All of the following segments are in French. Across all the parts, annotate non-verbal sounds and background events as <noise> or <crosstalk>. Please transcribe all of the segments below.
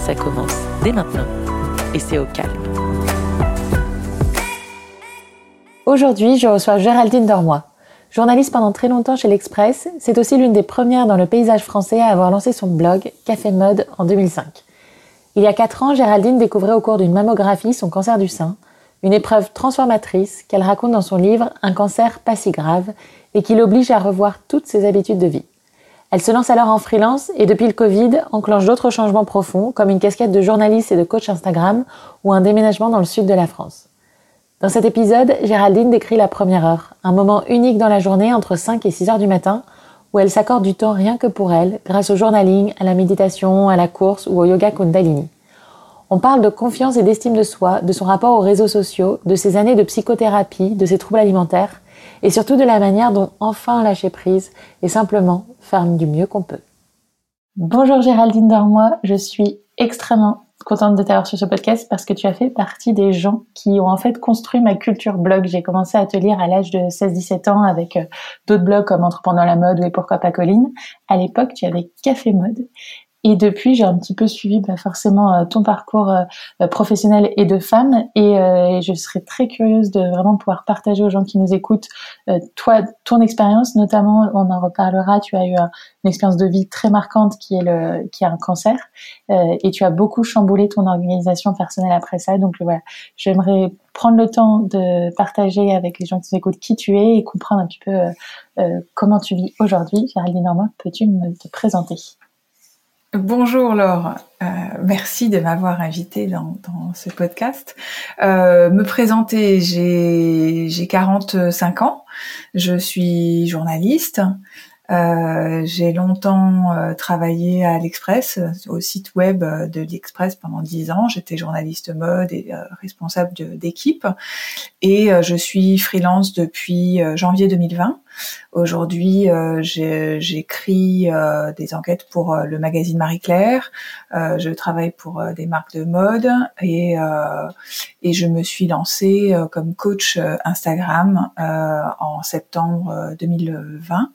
Ça commence dès maintenant et c'est au calme. Aujourd'hui, je reçois Géraldine Dormois. Journaliste pendant très longtemps chez l'Express, c'est aussi l'une des premières dans le paysage français à avoir lancé son blog Café Mode en 2005. Il y a 4 ans, Géraldine découvrait au cours d'une mammographie son cancer du sein, une épreuve transformatrice qu'elle raconte dans son livre Un cancer pas si grave et qui l'oblige à revoir toutes ses habitudes de vie. Elle se lance alors en freelance et depuis le Covid enclenche d'autres changements profonds comme une casquette de journaliste et de coach Instagram ou un déménagement dans le sud de la France. Dans cet épisode, Géraldine décrit la première heure, un moment unique dans la journée entre 5 et 6 heures du matin où elle s'accorde du temps rien que pour elle grâce au journaling, à la méditation, à la course ou au yoga kundalini. On parle de confiance et d'estime de soi, de son rapport aux réseaux sociaux, de ses années de psychothérapie, de ses troubles alimentaires et surtout de la manière dont enfin lâcher prise et simplement faire du mieux qu'on peut. Bonjour Géraldine Dormois, je suis extrêmement contente de t'avoir sur ce podcast parce que tu as fait partie des gens qui ont en fait construit ma culture blog. J'ai commencé à te lire à l'âge de 16-17 ans avec euh, d'autres blogs comme Entrepreneur la mode ou Et pourquoi pas Colline. À l'époque, tu avais Café Mode et depuis, j'ai un petit peu suivi bah, forcément euh, ton parcours euh, euh, professionnel et de femme. Et, je serais très curieuse de vraiment pouvoir partager aux gens qui nous écoutent, toi, ton expérience, notamment, on en reparlera. Tu as eu une expérience de vie très marquante qui est le, qui a un cancer, et tu as beaucoup chamboulé ton organisation personnelle après ça. Donc voilà, j'aimerais prendre le temps de partager avec les gens qui nous écoutent qui tu es et comprendre un petit peu comment tu vis aujourd'hui. Géraldine Normand, peux-tu me te présenter? Bonjour Laure, euh, merci de m'avoir invité dans, ce podcast. Euh, me présenter, j'ai 45 ans, je suis journaliste, euh, j'ai longtemps euh, travaillé à l'Express, au site web de l'Express pendant dix ans. J'étais journaliste mode et euh, responsable d'équipe. Et je suis freelance depuis janvier 2020. Aujourd'hui, j'écris des enquêtes pour le magazine Marie Claire. je travaille pour des marques de mode et, et je me suis lancée comme coach Instagram en septembre 2020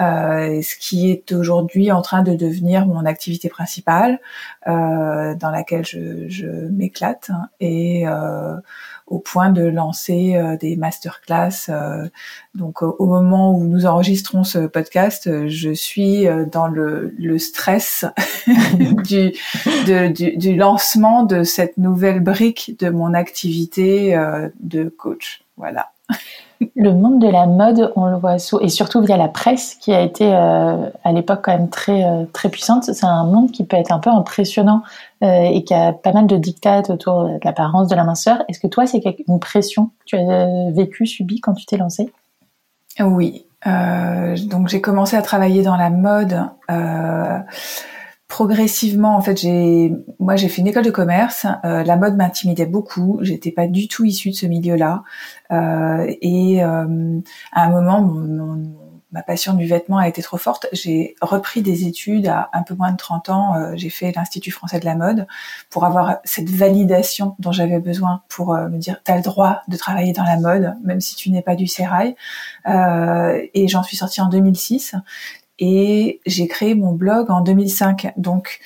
euh, ce qui est aujourd'hui en train de devenir mon activité principale, euh, dans laquelle je, je m'éclate hein, et euh, au point de lancer euh, des masterclass. Euh, donc au moment où nous enregistrons ce podcast, je suis dans le, le stress <laughs> du, du, du, lancement de cette nouvelle brique de mon activité de coach. Voilà le monde de la mode, on le voit sous, et surtout via la presse qui a été euh, à l'époque quand même très euh, très puissante. C'est un monde qui peut être un peu impressionnant euh, et qui a pas mal de dictates autour de l'apparence, de la minceur. Est-ce que toi, c'est une pression que tu as vécu, subie quand tu t'es lancée? Oui. donc j'ai commencé à travailler dans la mode progressivement, en fait, j'ai, moi, j'ai fait une école de commerce. Euh, la mode m'intimidait beaucoup. J'étais pas du tout issue de ce milieu-là. Euh, et euh, à un moment, mon, ma passion du vêtement a été trop forte. J'ai repris des études à un peu moins de 30 ans. Euh, j'ai fait l'Institut français de la mode pour avoir cette validation dont j'avais besoin pour euh, me dire, tu as le droit de travailler dans la mode, même si tu n'es pas du sérail. et j'en suis sortie en 2006 et j'ai créé mon blog en 2005. Donc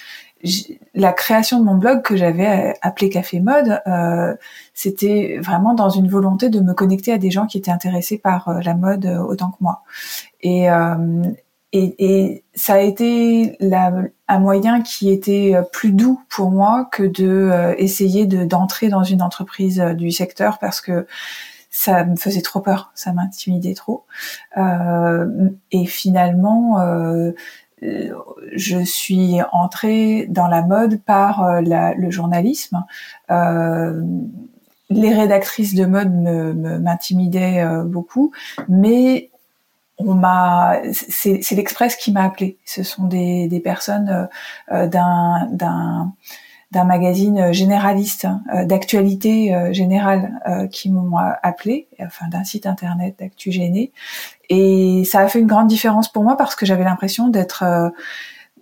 la création de mon blog que j'avais appelé Café Mode, euh, c'était vraiment dans une volonté de me connecter à des gens qui étaient intéressés par euh, la mode euh, autant que moi. Et, euh, et, et, ça a été la, un moyen qui était plus doux pour moi que de essayer de d'entrer dans une entreprise du secteur parce que ça me faisait trop peur, ça m'intimidait trop. Euh, et finalement, euh, je suis entrée dans la mode par euh, la, le journalisme. Euh, les rédactrices de mode m'intimidaient me, beaucoup, mais on m'a, c'est l'Express qui m'a appelé. Ce sont des, des personnes d'un d'un magazine généraliste d'actualité générale qui m'ont appelé, enfin d'un site internet d'actu gêné. Et ça a fait une grande différence pour moi parce que j'avais l'impression d'être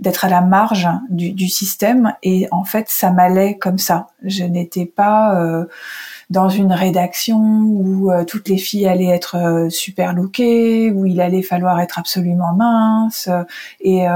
d'être à la marge du, du, système et en fait ça m'allait comme ça. Je n'étais pas euh, dans une rédaction où euh, toutes les filles allaient être euh, super lookées, où il allait falloir être absolument mince et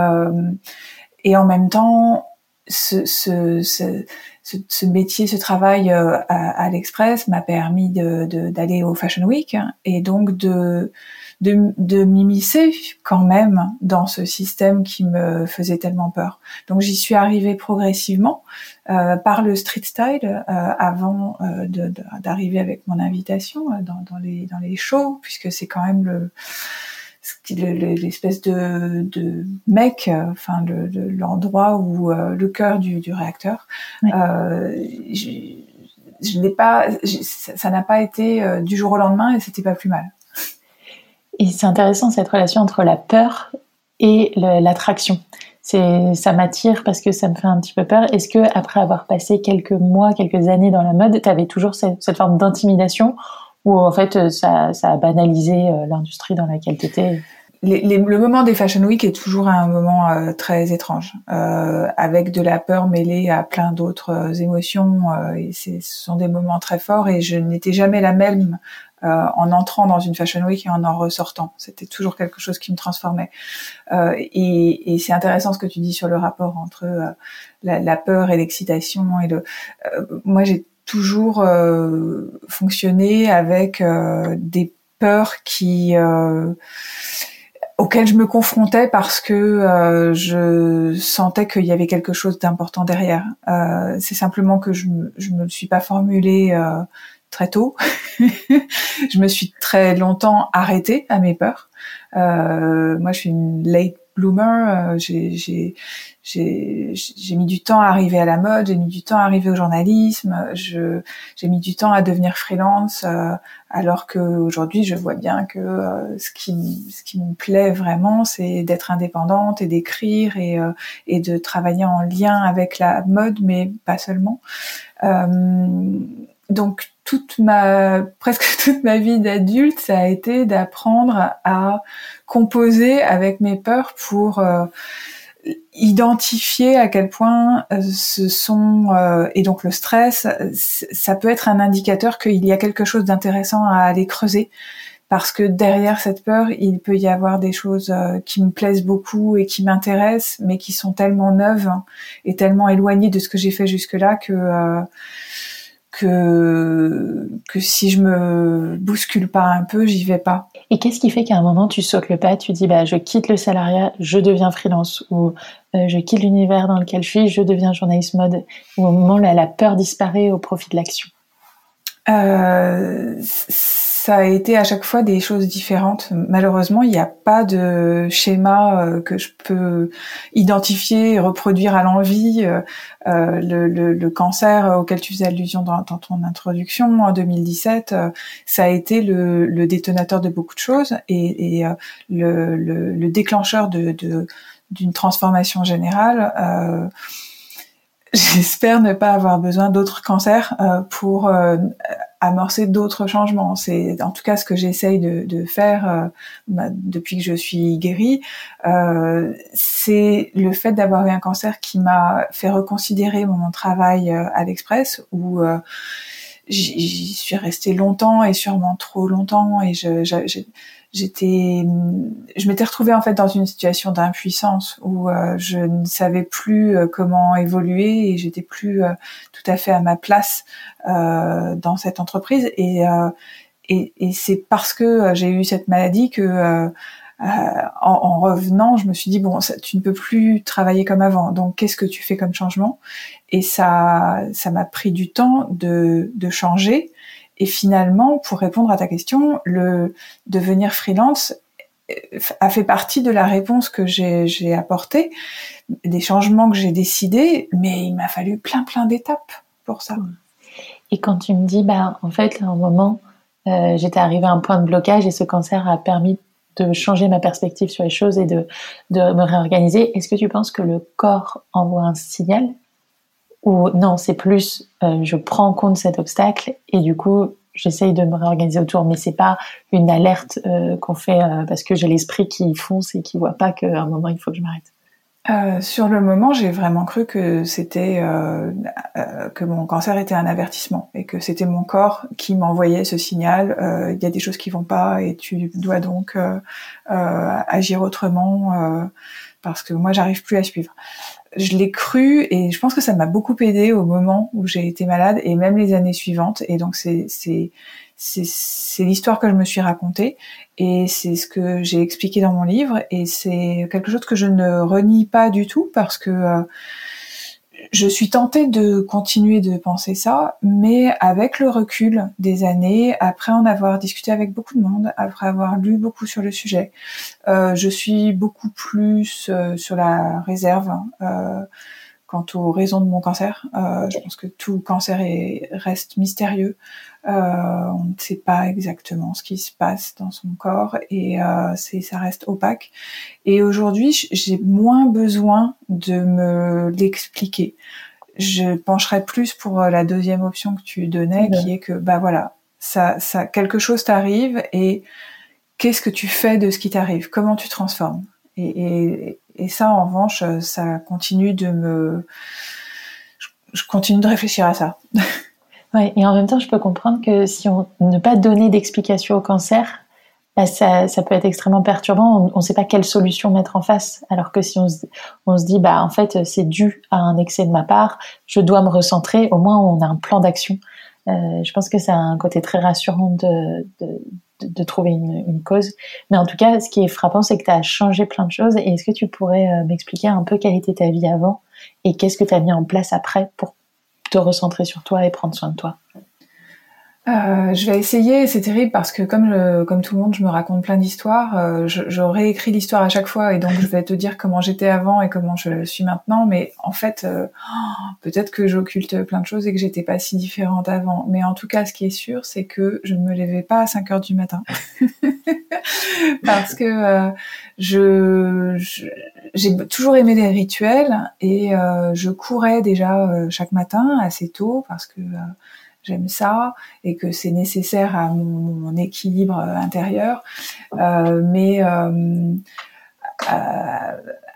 et en même temps ce, ce, ce, ce métier, ce travail à, à l'Express m'a permis d'aller de, d'aller au Fashion Week et donc de de, de m'immiscer quand même dans ce système qui me faisait tellement peur. Donc j'y suis arrivée progressivement euh, par le street style euh, avant euh, d'arriver avec mon invitation euh, dans, dans, les dans les shows puisque c'est quand même le l'espèce de, de mec, euh, enfin l'endroit où le cœur du, du réacteur. Euh, je, je n'ai pas, ça n'a pas été du jour au lendemain et c'était pas plus mal. Et c'est intéressant cette relation entre la peur et l'attraction. C'est, ça m'attire parce que ça me fait un petit peu peur. Est-ce que après avoir passé quelques mois, quelques années dans la mode, tu avais toujours cette, forme d'intimidation ou en fait ça, ça a banalisé euh, l'industrie dans laquelle tu étais le moment des Fashion Week est toujours un moment euh, très étrange, euh, avec de la peur mêlée à plein d'autres émotions. et ce sont des moments très forts et je n'étais jamais la même euh, en entrant dans une Fashion Week et en en ressortant. C'était toujours quelque chose qui me transformait. Euh, et, et c'est intéressant ce que tu dis sur le rapport entre euh, la, la, peur et l'excitation. Et le, moi, j'ai toujours fonctionné avec des peurs qui auxquelles je me confrontais parce que je sentais qu'il y avait quelque chose d'important derrière. Euh, c'est simplement que je, je me suis pas formulé euh, très tôt. <laughs> je me suis très longtemps arrêtée à mes peurs. Euh, moi, je suis une late bloomer. Euh, j'ai mis du temps à arriver à la mode, j'ai mis du temps à arriver au journalisme, j'ai mis du temps à devenir freelance, euh, alors qu'aujourd'hui, je vois bien que euh, ce, qui, ce qui me plaît vraiment, c'est d'être indépendante et d'écrire et, euh, et de travailler en lien avec la mode, mais pas seulement. donc toute ma <laughs> presque toute ma vie d'adulte, ça a été d'apprendre à composer avec mes peurs pour euh, identifier à quel point euh, ce sont euh, et donc le stress, ça peut être un indicateur qu'il y a quelque chose d'intéressant à aller creuser. Parce que derrière cette peur, il peut y avoir des choses qui me plaisent beaucoup et qui m'intéressent, mais qui sont tellement neuves et tellement éloignées de ce que j'ai fait jusque-là que que que si je me bouscule pas un peu, j'y vais pas. Et qu'est-ce qui fait qu'à un moment tu sautes le pas, tu dis bah je quitte le salariat, je deviens freelance ou euh, je quitte l'univers dans lequel je suis, je deviens journaliste mode ou au moment où la peur disparaît au profit de l'action? Euh, ça a été à chaque fois des choses différentes. Malheureusement, il n'y a pas de schéma euh, que je peux identifier et reproduire à l'envie. Euh, euh, le, cancer auquel tu faisais allusion dans, ton introduction en 2017, ça a été le, détonateur de beaucoup de choses et, le, le, déclencheur de d'une transformation générale. J'espère ne pas avoir besoin d'autres cancers pour amorcer d'autres changements. C'est en tout cas ce que j'essaye de, faire euh, bah, depuis que je suis guérie. Euh, c'est le fait d'avoir eu un cancer qui m'a fait reconsidérer mon travail euh, à l'Express où j'y suis restée longtemps et sûrement trop longtemps et je, j'étais je m'étais retrouvée en fait dans une situation d'impuissance où euh, je ne savais plus euh, comment évoluer et j'étais plus euh, tout à fait à ma place dans cette entreprise. Et et, et c'est parce que j'ai eu cette maladie que en, en, revenant, je me suis dit bon, tu ne peux plus travailler comme avant. Donc, qu'est-ce que tu fais comme changement? Et ça, ça m'a pris du temps de, de changer et finalement, pour répondre à ta question, le devenir freelance euh, a fait partie de la réponse que j'ai apportée, des changements que j'ai décidés, mais il m'a fallu plein plein d'étapes pour ça. Et quand tu me dis, bah en fait, à un moment, euh, j'étais arrivée à un point de blocage et ce cancer a permis de changer ma perspective sur les choses et de, de me réorganiser. Est-ce que tu penses que le corps envoie un signal? Ou non, c'est plus je prends en compte cet obstacle et du coup j'essaye de me réorganiser autour, mais c'est pas une alerte qu'on fait parce que j'ai l'esprit qui fonce et qui voit pas qu'à un moment il faut que je m'arrête. Euh, sur le moment, j'ai vraiment cru que c'était euh, euh, que mon cancer était un avertissement et que c'était mon corps qui m'envoyait ce signal. Il y a des choses qui vont pas et tu dois donc agir autrement parce que moi, j'arrive plus à suivre. Je l'ai cru et je pense que ça m'a beaucoup aidé au moment où j'ai été malade et même les années suivantes. Et donc c'est c'est c'est l'histoire que je me suis racontée et c'est ce que j'ai expliqué dans mon livre et c'est quelque chose que je ne renie pas du tout parce que euh, je suis tentée de continuer de penser ça, mais avec le recul des années, après en avoir discuté avec beaucoup de monde, après avoir lu beaucoup sur le sujet, euh, je suis beaucoup plus euh, sur la réserve. Euh, quant aux raisons de mon cancer. Euh, je pense que tout cancer est, reste mystérieux. Euh, on ne sait pas exactement ce qui se passe dans son corps et euh, c'est ça reste opaque. Et aujourd'hui, j'ai moins besoin de me l'expliquer. Je pencherais plus pour la deuxième option que tu donnais, qui est que bah voilà, ça, ça quelque chose t'arrive et qu'est-ce que tu fais de ce qui t'arrive? Comment tu transformes? Et, ça, en revanche, euh, ça continue de me, je continue de réfléchir à ça. <laughs> Oui, et en même temps, je peux comprendre que si on ne pas donner d'explication au cancer, bah ça, ça, peut être extrêmement perturbant. On ne sait pas quelle solution mettre en face. Alors que si on se, on se dit, bah en fait, c'est dû à un excès de ma part, je dois me recentrer. Au moins, on a un plan d'action. Euh, je pense que c'est un côté très rassurant de, de, de, trouver une, une, cause. Mais en tout cas, ce qui est frappant, c'est que tu as changé plein de choses. Et est-ce que tu pourrais euh, m'expliquer un peu quelle était ta vie avant et qu'est-ce que tu as mis en place après pour te recentrer sur toi et prendre soin de toi? Euh, je vais essayer, c'est terrible parce que comme comme tout le monde, je me raconte plein d'histoires. Euh, je, je, réécris l'histoire à chaque fois et donc je vais te dire comment j'étais avant et comment je suis maintenant. Mais en fait, euh, peut-être que j'occulte plein de choses et que j'étais pas si différente avant. Mais en tout cas, ce qui est sûr, c'est que je ne me levais pas à 5 heures du matin <laughs> parce que euh, je, j'ai toujours aimé les rituels et euh, je courais déjà chaque matin assez tôt parce que j'aime ça et que c'est nécessaire à mon, équilibre intérieur. Euh, mais euh,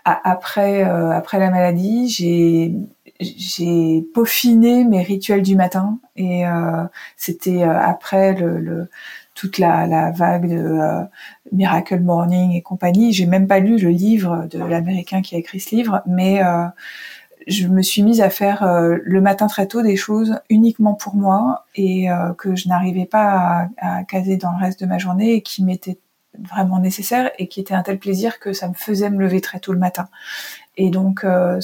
après, euh, après la maladie, j'ai j'ai peaufiné mes rituels du matin et euh, c'était euh, après le, le, toute la, la, vague de Miracle Morning et compagnie. J'ai même pas lu le livre de l'américain qui a écrit ce livre, mais je me suis mise à faire euh, le matin très tôt des choses uniquement pour moi et euh, que je n'arrivais pas à, caser dans le reste de ma journée et qui m'étaient vraiment nécessaires et qui étaient un tel plaisir que ça me faisait me lever très tôt le matin. Et donc euh,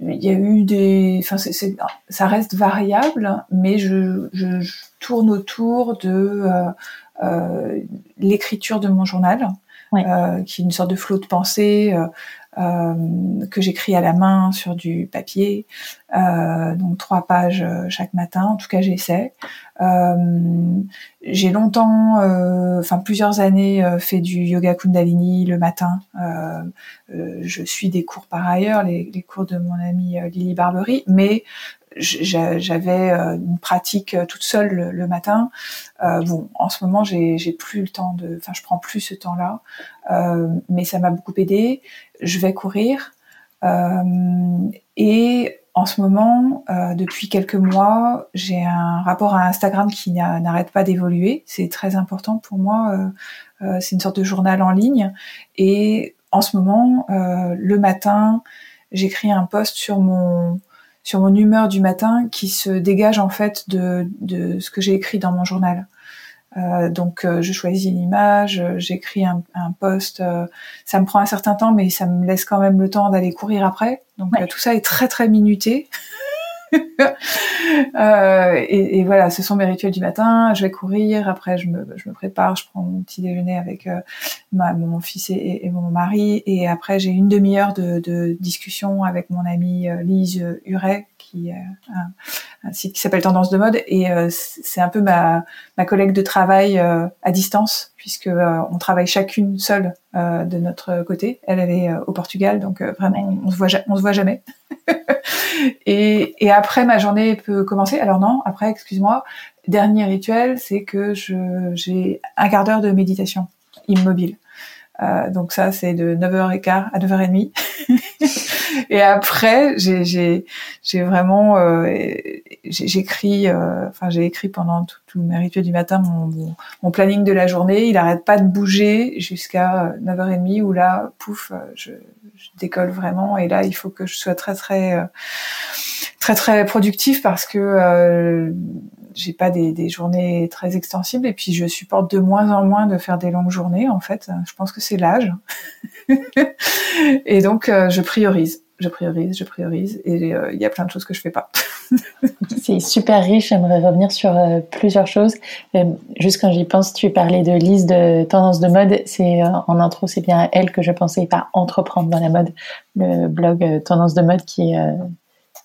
il y a eu des, enfin c'est, ça reste variable, mais je, je, tourne autour de l'écriture de mon journal. qui est une sorte de flot de pensée euh, que j'écris à la main sur du papier, euh, donc trois pages euh, chaque matin. En tout cas, j'essaie. j'ai longtemps, enfin plusieurs années, fait du yoga Kundalini le matin. je suis des cours par ailleurs, les, cours de mon amie Lily Barbery, mais j'avais euh, une pratique euh, toute seule le, matin. Euh, bon, en ce moment, j'ai plus le temps de, enfin, je prends plus ce temps-là, mais ça m'a beaucoup aidé. Je vais courir et en ce moment, depuis quelques mois, j'ai un rapport à Instagram qui n'arrête pas d'évoluer. C'est très important pour moi. c'est une sorte de journal en ligne et en ce moment, le matin, j'écris un post sur mon sur mon humeur du matin qui se dégage en fait de, de ce que j'ai écrit dans mon journal. Euh, donc euh, je choisis une image, j'écris un, un post. Euh, ça me prend un certain temps, mais ça me laisse quand même le temps d'aller courir après. Donc tout ça est très très minuté. <laughs> euh, et, et, voilà, ce sont mes rituels du matin. Je vais courir, après je me, je me prépare, je prends mon petit déjeuner avec euh, ma, mon fils et, et, mon mari, et après j'ai une demi-heure de, de, discussion avec mon amie euh, Lise Huret, qui un, un, site qui s'appelle Tendance de mode, et euh, c'est un peu ma, ma collègue de travail à distance, puisque on travaille chacune seule de notre côté. Elle, est au Portugal, donc vraiment on se voit, on se voit jamais. <laughs> et, et après ma journée peut commencer. Alors non, après, excuse-moi. Dernier rituel, c'est que je j'ai un quart d'heure de méditation immobile. Euh, donc ça, c'est de 9h15 à 9h30. <laughs> et après, j'ai, j'ai, j'ai vraiment, euh, j'écris, euh, enfin j'ai écrit pendant tous mes rituels du matin mon, mon, planning de la journée. Il arrête pas de bouger jusqu'à 9h30 où là, pouf, je, je, décolle vraiment. Et là, il faut que je sois très très très très productif parce que j'ai pas des, des, journées très extensibles et puis je supporte de moins en moins de faire des longues journées en fait. Je pense que c'est l'âge. <laughs> et donc euh, je priorise, je priorise, je priorise et euh, il y a plein de choses que je fais pas. <laughs> c'est super riche. J'aimerais revenir sur euh, plusieurs choses. juste quand j'y pense, tu parlais de Lise de Tendance de mode. C'est en intro, c'est bien elle que je pensais pas entreprendre dans la mode. Le blog Tendance de mode qui est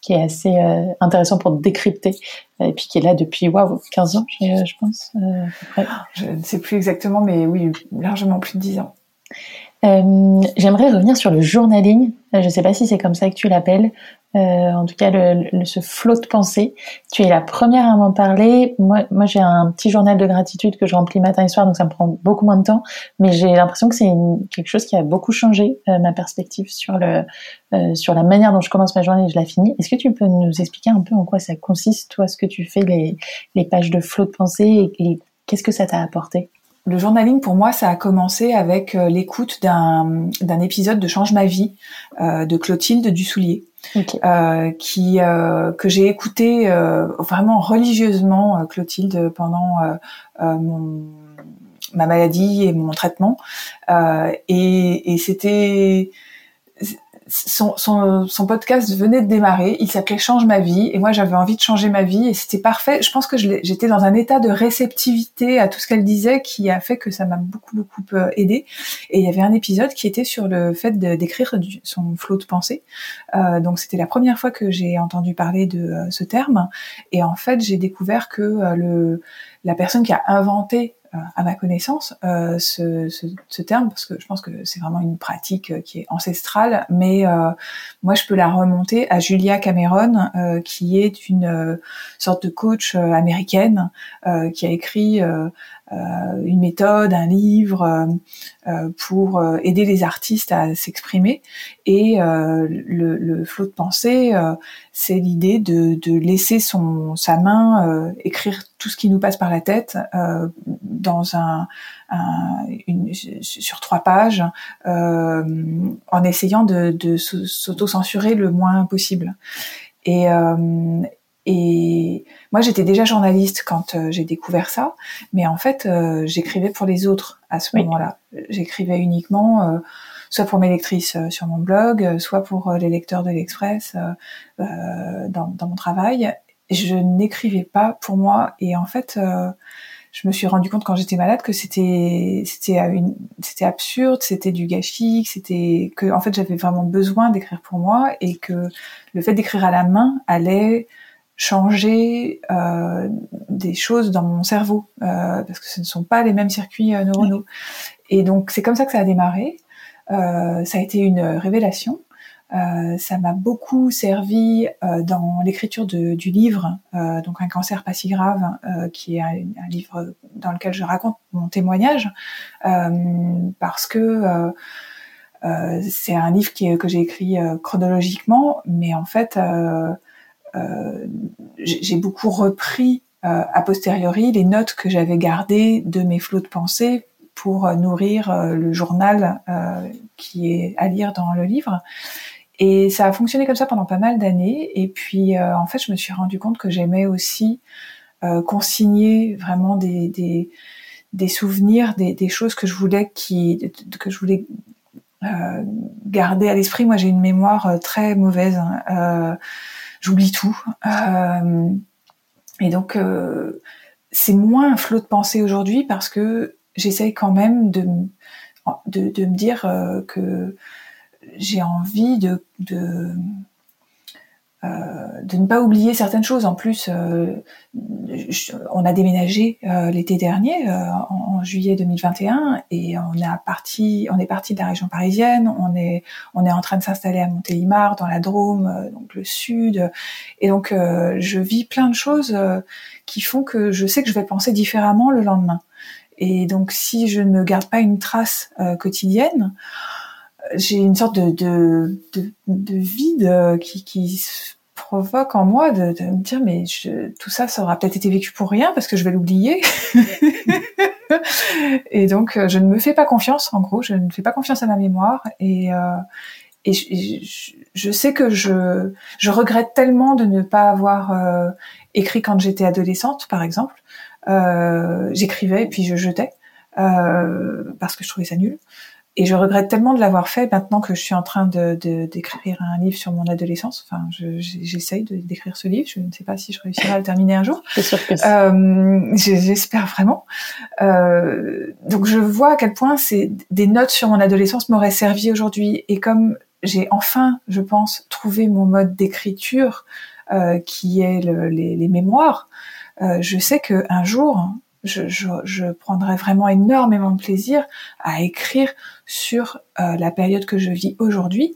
qui est assez euh, intéressant pour décrypter, et puis qui est là depuis waouh 15 ans, je, je pense. Euh, je ne sais plus exactement, mais oui, largement plus de 10 ans. Euh, J'aimerais revenir sur le journaling. Je ne sais pas si c'est comme ça que tu l'appelles. Euh, en tout cas, ce flot de pensée. Tu es la première à m'en parler. Moi, j'ai un petit journal de gratitude que je remplis matin et soir, donc ça me prend beaucoup moins de temps. Mais j'ai l'impression que c'est quelque chose qui a beaucoup changé euh, ma perspective sur euh, la manière dont je commence ma journée et je la finis. Est-ce que tu peux nous expliquer un peu en quoi ça consiste, toi, ce que tu fais, les pages de flot de pensée et qu'est-ce que ça t'a apporté? Le journaling, pour moi, ça a commencé avec euh, l'écoute d'un, d'un épisode de Change ma vie euh, de Clotilde Dussoulier, euh, qui euh, que j'ai écouté euh, vraiment religieusement Clotilde pendant mon, ma maladie et mon traitement, et, et c'était son, son, son, podcast venait de démarrer, il s'appelait Change ma vie, et moi j'avais envie de changer ma vie, et c'était parfait. Je pense que j'étais dans un état de réceptivité à tout ce qu'elle disait qui a fait que ça m'a beaucoup beaucoup euh, aidé. Et il y avait un épisode qui était sur le fait d'écrire son flot de pensée. Euh, donc c'était la première fois que j'ai entendu parler de euh, ce terme, et en fait j'ai découvert que euh, le la personne qui a inventé à ma connaissance euh, ce, ce, ce, terme parce que je pense que c'est vraiment une pratique euh, qui est ancestrale mais euh, moi je peux la remonter à Julia Cameron euh, qui est une sorte de coach américaine qui a écrit une méthode, un livre pour aider les artistes à s'exprimer. Et le, le, flot de pensée, c'est l'idée de, de, laisser son sa main écrire tout ce qui nous passe par la tête euh, dans un, un une, sur trois pages euh, en essayant de, de s'auto-censurer le moins possible. Et, euh, et moi, j'étais déjà journaliste quand euh, j'ai découvert ça, mais en fait, euh, j'écrivais pour les autres à ce moment-là. J'écrivais uniquement, euh, soit pour mes lectrices sur mon blog, soit pour les lecteurs de l'Express dans, dans, mon travail je n'écrivais pas pour moi et en fait je me suis rendu compte quand j'étais malade que c'était c'était une c'était absurde, c'était du gâchis, c'était que en fait j'avais vraiment besoin d'écrire pour moi et que le fait d'écrire à la main allait changer euh, des choses dans mon cerveau euh, parce que ce ne sont pas les mêmes circuits euh, neuronaux. Et donc c'est comme ça que ça a démarré. Euh, ça a été une révélation. Euh, ça m'a beaucoup servi euh, dans l'écriture du livre, euh, donc un cancer pas si grave, qui est un, livre dans lequel je raconte mon témoignage, parce que c'est un livre qui, que j'ai écrit chronologiquement, mais en fait, j'ai beaucoup repris a posteriori les notes que j'avais gardées de mes flots de pensée pour nourrir le journal qui est à lire dans le livre. Et ça a fonctionné comme ça pendant pas mal d'années. Et puis, euh, en fait, je me suis rendu compte que j'aimais aussi euh, consigner vraiment des, des, des souvenirs, des, des, choses que je voulais qui, que je voulais euh, garder à l'esprit. Moi, j'ai une mémoire euh, très mauvaise. Hein. Euh, J'oublie tout. Euh, et donc, c'est moins un flot de pensée aujourd'hui parce que j'essaye quand même de, de, me dire que j'ai envie de euh, de ne pas oublier certaines choses. En plus, euh, on a déménagé euh, l'été dernier, en, en, juillet 2021, et on est parti, on est parti de la région parisienne. On est, on est en train de s'installer à Montélimar, dans la Drôme, donc le sud. Et donc, je vis plein de choses qui font que je sais que je vais penser différemment le lendemain. Et donc, si je ne garde pas une trace quotidienne, j'ai une sorte de, de, de, de vide qui, qui provoque en moi de, de me dire mais je, tout ça, ça aura peut-être été vécu pour rien parce que je vais l'oublier. <laughs> et donc je ne me fais pas confiance. En gros, je ne fais pas confiance à ma mémoire et euh, et je, je, sais que je, je regrette tellement de ne pas avoir euh, écrit quand j'étais adolescente, par exemple. Euh, J'écrivais et puis je jetais euh, parce que je trouvais ça nul. Et je regrette tellement de l'avoir fait maintenant que je suis en train de d'écrire un livre sur mon adolescence. Enfin, j'essaye de d'écrire ce livre. Je ne sais pas si je réussirai à le terminer un jour. <laughs> C'est sûr que euh, J'espère vraiment. Euh, donc je vois à quel point c'est des notes sur mon adolescence m'auraient servi aujourd'hui. Et comme j'ai enfin, je pense, trouvé mon mode d'écriture euh, qui est le, les, les, mémoires, euh, je sais que un jour, je, je, je, prendrais vraiment énormément de plaisir à écrire sur euh, la période que je vis aujourd'hui.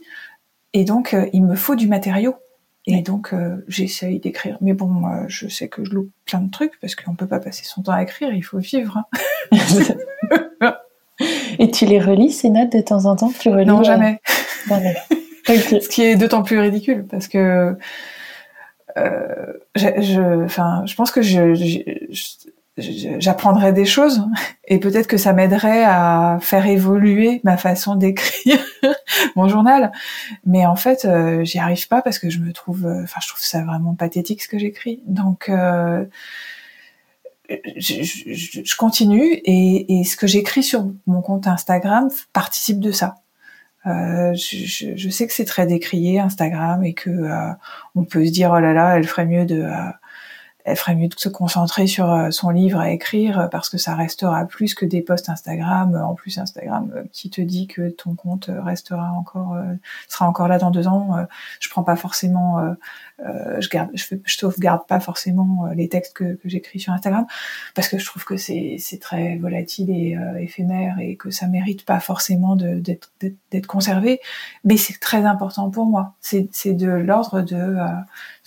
Et donc, euh, il me faut du matériau. Et donc, euh, j'essaye d'écrire. Mais bon, je sais que je loupe plein de trucs parce qu'on peut pas passer son temps à écrire, il faut vivre. Hein. <laughs> Et tu les relis, ces notes, de temps en temps? Tu relis, Non, jamais. <laughs> Ce qui est d'autant plus ridicule parce que euh, je, je, enfin, je pense que je, je, j'apprendrais des choses et peut-être que ça m'aiderait à faire évoluer ma façon d'écrire <laughs> mon journal. Mais en fait, euh, j'y arrive pas parce que je me trouve, euh, enfin, je trouve ça vraiment pathétique ce que j'écris. Donc, euh, je, je, je, continue et, et ce que j'écris sur mon compte Instagram participe de ça. Euh, je, je, sais que c'est très décrié Instagram et que on peut se dire oh là là, elle ferait mieux de elle ferait mieux de se concentrer sur euh, son livre à écrire euh, parce que ça restera plus que des posts Instagram. En plus, Instagram euh, qui te dit que ton compte restera encore, sera encore là dans deux ans. Je prends pas forcément euh, je garde, je, sauvegarde pas forcément euh, les textes que, j'écris sur Instagram parce que je trouve que c'est très volatile et euh, éphémère et que ça mérite pas forcément d'être conservé. Mais c'est très important pour moi. C'est de l'ordre de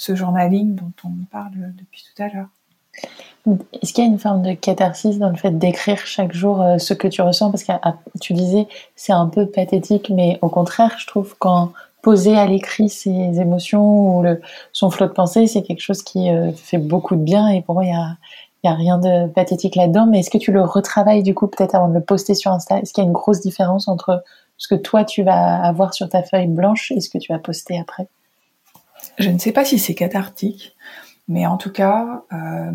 ce journaling dont on parle depuis tout à l'heure. Est-ce qu'il y a une forme de catharsis dans le fait d'écrire chaque jour ce que tu ressens? Parce que ah, tu disais, c'est un peu pathétique, mais au contraire, je trouve quand poser à l'écrit ses émotions ou son flot de pensée, c'est quelque chose qui euh, fait beaucoup de bien et pour moi, il y a, a rien de pathétique là-dedans. Mais est-ce que tu le retravailles du coup peut-être avant de le poster sur Insta? Est-ce qu'il y a une grosse différence entre ce que toi tu vas avoir sur ta feuille blanche et ce que tu vas poster après? Je ne sais pas si c'est cathartique, mais en tout cas, euh,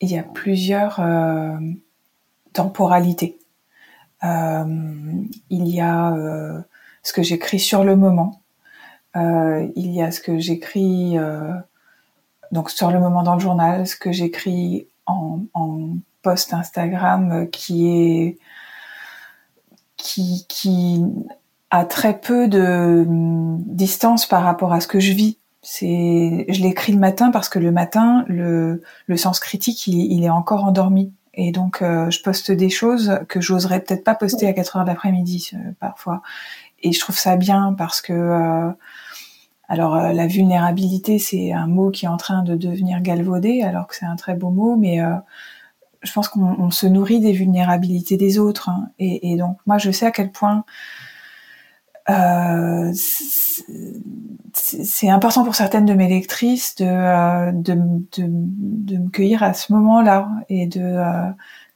il y a plusieurs euh, temporalités. Euh, il y a euh, ce que j'écris sur le moment. Euh, il y a ce que j'écris euh, donc sur le moment dans le journal, ce que j'écris en, en post Instagram qui est qui, qui a très peu de hum, distance par rapport à ce que je vis. C'est, je l'écris le matin parce que le matin, le, le sens critique, il, est encore endormi. Et donc, euh, je poste des choses que j'oserais peut-être pas poster à 4 heures d'après-midi euh, parfois et je trouve ça bien parce que euh, alors euh, la vulnérabilité c'est un mot qui est en train de devenir galvaudé alors que c'est un très beau mot mais je pense qu'on se nourrit des vulnérabilités des autres hein. et, donc moi je sais à quel point c'est important pour certaines de mes lectrices de, de, de, de me cueillir à ce moment-là et de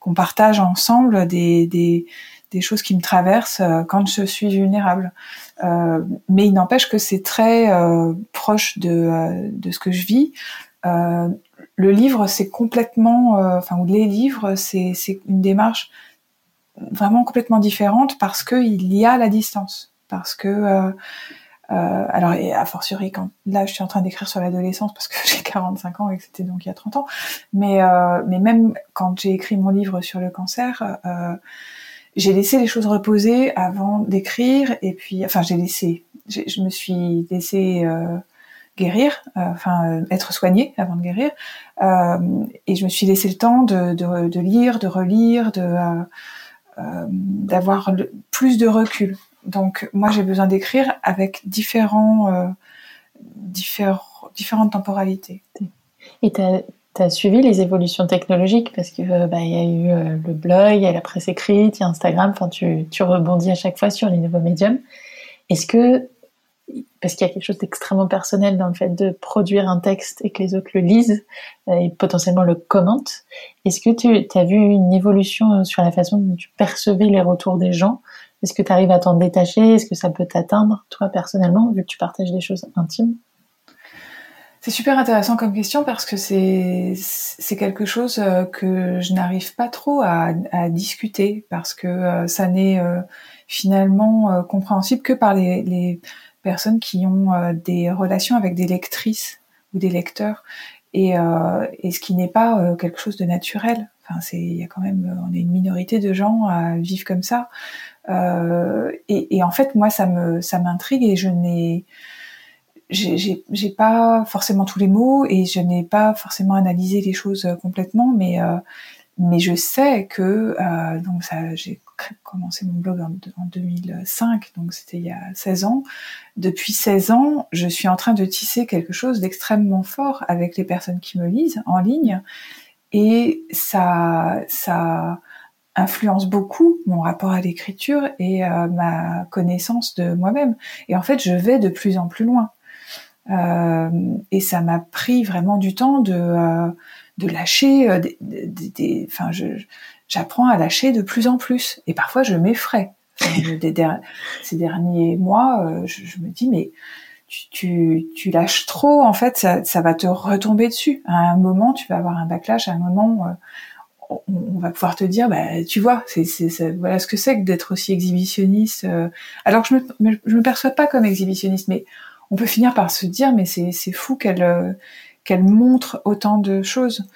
qu'on partage ensemble des, des, des choses qui me traversent euh, quand je suis vulnérable. Euh, mais il n'empêche que c'est très euh, proche de, de ce que je vis. le livre, c'est complètement, enfin, ou les livres, c'est une démarche vraiment complètement différente parce que il y a la distance, parce que euh, alors et a fortiori quand là je suis en train d'écrire sur l'adolescence parce que <laughs> j'ai 45 ans et que c'était donc il y a 30 ans, mais euh, mais même quand j'ai écrit mon livre sur le cancer, euh, j'ai laissé les choses reposer avant d'écrire et puis enfin j'ai laissé je me suis laissé euh, guérir, enfin être soigné avant de guérir. et je me suis laissé le temps de, de, de lire, de relire, de d'avoir plus de recul. Donc moi j'ai besoin d'écrire avec différents, différents différentes temporalités. Et tu as, suivi les évolutions technologiques? Parce que euh, bah, il y a eu euh, le blog, il y a la presse écrite, il y a Instagram. Tu, rebondis à chaque fois sur les nouveaux médiums. Est-ce que parce qu'il y a quelque chose d'extrêmement personnel dans le fait de produire un texte et que les autres le lisent euh, et potentiellement le commentent. Est-ce que tu as vu une évolution sur la façon dont tu percevais les retours des gens Est-ce que tu arrives à t'en détacher? Est-ce que ça peut t'atteindre, toi, personnellement, vu que tu partages des choses intimes? C'est super intéressant comme question parce que c'est c'est quelque chose euh, que je n'arrive pas trop à, à, discuter parce que euh, ça n'est euh, finalement compréhensible que par les, les personnes qui ont des relations avec des lectrices ou des lecteurs et, et ce qui n'est pas quelque chose de naturel. Enfin, c'est il y a quand même on est une minorité de gens à vivre comme ça et, et en fait moi ça me ça m'intrigue et je n'ai j'ai pas forcément tous les mots et je n'ai pas forcément analysé les choses euh, complètement, mais euh, mais je sais que euh, donc ça j'ai commencé mon blog en, en 2005, donc c'était il y a 16 ans. Depuis 16 ans, je suis en train de tisser quelque chose d'extrêmement fort avec les personnes qui me lisent en ligne et ça ça influence beaucoup mon rapport à l'écriture et euh, ma connaissance de moi-même. Et en fait, je vais de plus en plus loin. Euh, et ça m'a pris vraiment du temps de, euh, de lâcher euh, des, enfin, je, j'apprends à lâcher de plus en plus. Et parfois, je m'effraie. <laughs> ces derniers mois, je, je, me dis, mais tu, tu, tu, lâches trop, en fait, ça, ça, va te retomber dessus. À un moment, tu vas avoir un backlash, à un moment, on, va pouvoir te dire, bah, tu vois, c'est, c'est, voilà ce que c'est que d'être aussi exhibitionniste. alors que je me, je me perçois pas comme exhibitionniste, mais on peut finir par se dire mais c'est fou qu'elle euh, qu'elle montre autant de choses.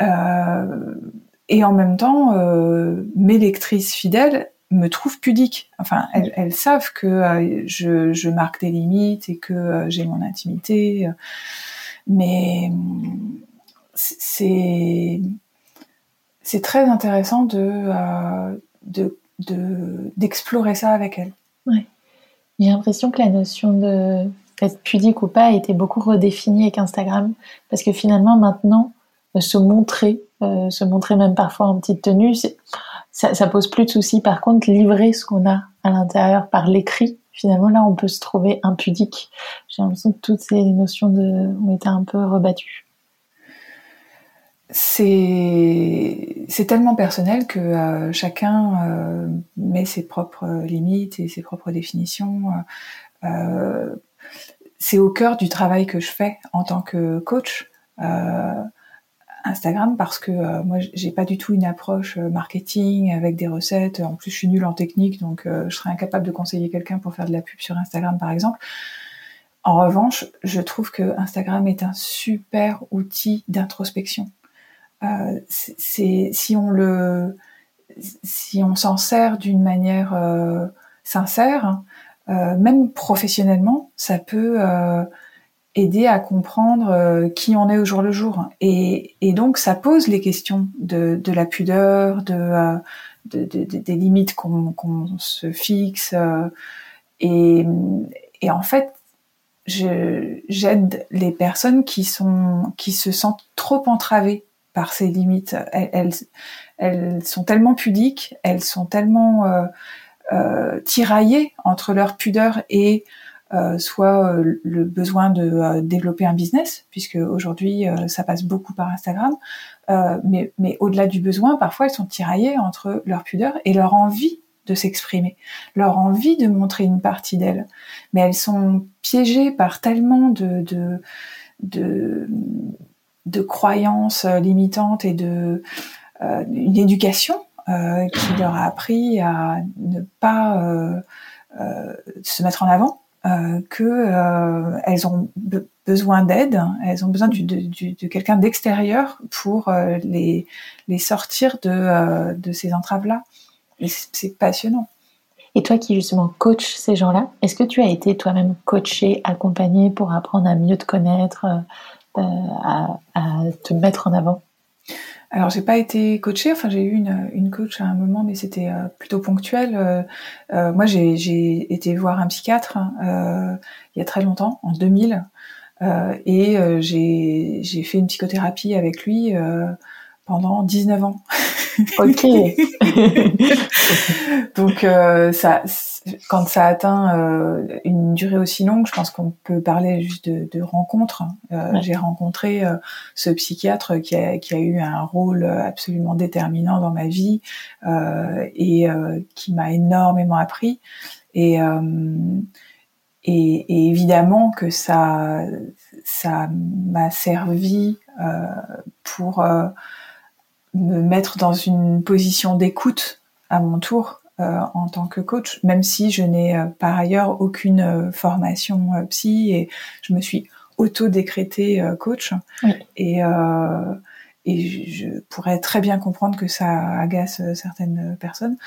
Euh, et en même temps, euh, mes lectrices fidèles me trouvent pudique. Enfin, elles, elles savent que euh, je, je, marque des limites et que euh, j'ai mon intimité. Mais c'est c'est très intéressant de de d'explorer ça avec elles. Ouais. J'ai l'impression que la notion de être pudique ou pas a été beaucoup redéfini avec Instagram parce que finalement maintenant euh, se montrer, euh, se montrer même parfois en petite tenue, ça, ça pose plus de soucis. Par contre, livrer ce qu'on a à l'intérieur par l'écrit, finalement là on peut se trouver impudique. J'ai l'impression que toutes ces notions ont été un peu rebattues. C'est tellement personnel que euh, chacun euh, met ses propres limites et ses propres définitions. Euh, c'est au cœur du travail que je fais en tant que coach Instagram parce que moi j'ai pas du tout une approche marketing avec des recettes. En plus, je suis nulle en technique, donc je serais incapable de conseiller quelqu'un pour faire de la pub sur Instagram, par exemple. En revanche, je trouve que Instagram est un super outil d'introspection. C'est si on le si on s'en sert d'une manière sincère, euh, même professionnellement, ça peut euh, aider à comprendre euh, qui on est au jour le jour. Et, et donc, ça pose les questions de, de la pudeur, de, de, de des limites qu'on se fixe. et, et en fait, j'aide les personnes qui sont qui se sentent trop entravées par ces limites. Elles, sont tellement pudiques, elles sont tellement euh, tiraillées entre leur pudeur et euh, soit euh, le besoin de développer un business, puisque aujourd'hui ça passe beaucoup par Instagram, mais, au-delà du besoin, parfois elles sont tiraillées entre leur pudeur et leur envie de s'exprimer, leur envie de montrer une partie d'elles. Mais elles sont piégées par tellement de, de croyances limitantes et de euh, une éducation euh, qui leur a appris à ne pas euh, euh, se mettre en avant, que elles ont besoin d'aide, elles ont besoin de, quelqu'un d'extérieur pour les, les sortir de, de ces entraves-là. C'est passionnant. Et toi qui justement coach ces gens-là, est-ce que tu as été toi-même coaché, accompagné pour apprendre à mieux te connaître, euh, à, te mettre en avant alors j'ai pas été coachée, enfin j'ai eu une, une coach à un moment, mais c'était euh, plutôt ponctuel. Euh, moi j'ai été voir un psychiatre hein, il y a très longtemps, en 2000, et j'ai fait une psychothérapie avec lui pendant 19 ans. Ok. <laughs> Donc euh, ça, quand ça atteint euh, une durée aussi longue, je pense qu'on peut parler juste de, de rencontres. Euh, J'ai rencontré euh, ce psychiatre qui a, qui a, eu un rôle absolument déterminant dans ma vie euh, et qui m'a énormément appris. Et, et, et, évidemment que ça, ça m'a servi pour me mettre dans une position d'écoute à mon tour euh, en tant que coach, même si je n'ai euh, par ailleurs aucune euh, formation psy et je me suis auto-décrétée coach. Et, et je pourrais très bien comprendre que ça agace certaines personnes,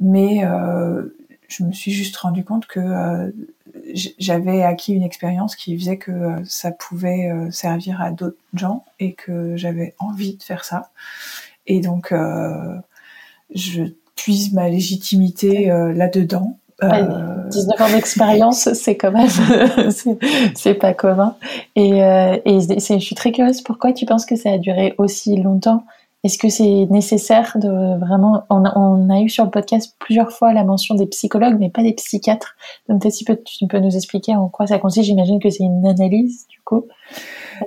mais je me suis juste rendu compte que j'avais acquis une expérience qui faisait que ça pouvait servir à d'autres gens et que j'avais envie de faire ça. Et donc, euh, je puise ma légitimité euh, là-dedans. Euh... 19 ans d'expérience, <laughs> c'est quand même, c'est pas commun. Et, euh, et je suis très curieuse, pourquoi tu penses que ça a duré aussi longtemps? Est-ce que c'est nécessaire de vraiment... On a, on a, eu sur le podcast plusieurs fois la mention des psychologues, mais pas des psychiatres. Donc peut-être si tu peux nous expliquer en quoi ça consiste. J'imagine que c'est une analyse, du coup.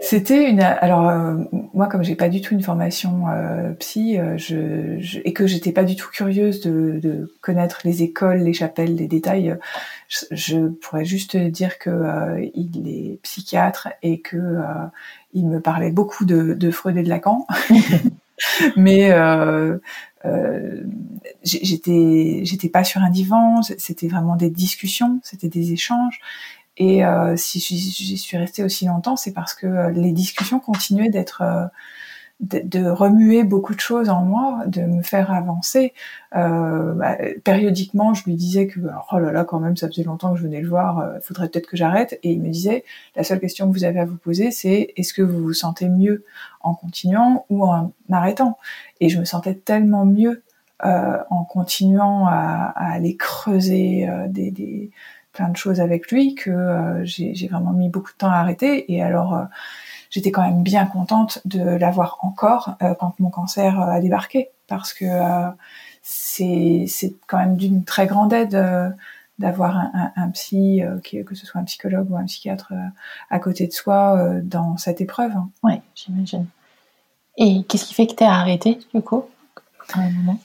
C'était une. Alors euh, moi, comme j'ai pas du tout une formation euh, psy, euh, je, et que j'étais pas du tout curieuse de, connaître les écoles, les chapelles, les détails, je, je pourrais juste dire que il est psychiatre et que il me parlait beaucoup de, de Freud et de Lacan. <laughs> Mais j'étais j'étais pas sur un divan, c'était vraiment des discussions, c'était des échanges et euh, si j'y suis restée aussi longtemps, c'est parce que euh, les discussions continuaient d'être euh, de, remuer beaucoup de choses en moi, de me faire avancer. Euh, bah, périodiquement, je lui disais que oh là là, quand même, ça faisait longtemps que je venais le voir, il faudrait peut-être que j'arrête. Et il me disait, la seule question que vous avez à vous poser, c'est est-ce que vous vous sentez mieux en continuant ou en arrêtant? Et je me sentais tellement mieux euh, en continuant à, à aller creuser des, des plein de choses avec lui que euh, j'ai vraiment mis beaucoup de temps à arrêter. Et alors, euh, j'étais quand même bien contente de l'avoir encore euh, quand mon cancer a débarqué, parce que c'est quand même d'une très grande aide d'avoir un, psy, que ce soit un psychologue ou un psychiatre, à côté de soi dans cette épreuve. Oui, j'imagine. Et qu'est-ce qui fait que tu as arrêté, du coup, à un moment?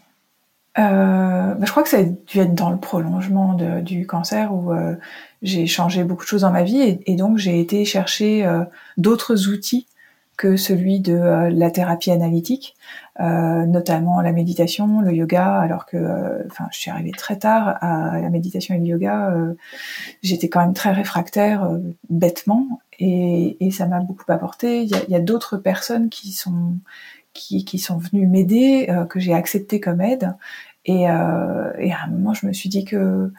Euh, bah, je crois que ça a dû être dans le prolongement du cancer où euh, j'ai changé beaucoup de choses dans ma vie et, donc j'ai été chercher euh, d'autres outils que celui de euh, la thérapie analytique, notamment la méditation, le yoga. Alors que, enfin, je suis arrivée très tard à la méditation et le yoga. J'étais quand même très réfractaire, bêtement, et, ça m'a beaucoup apporté. Il y a d'autres personnes qui sont qui, qui sont venus m'aider, euh, que j'ai accepté comme aide. Et, euh, et, à un moment, je me suis dit que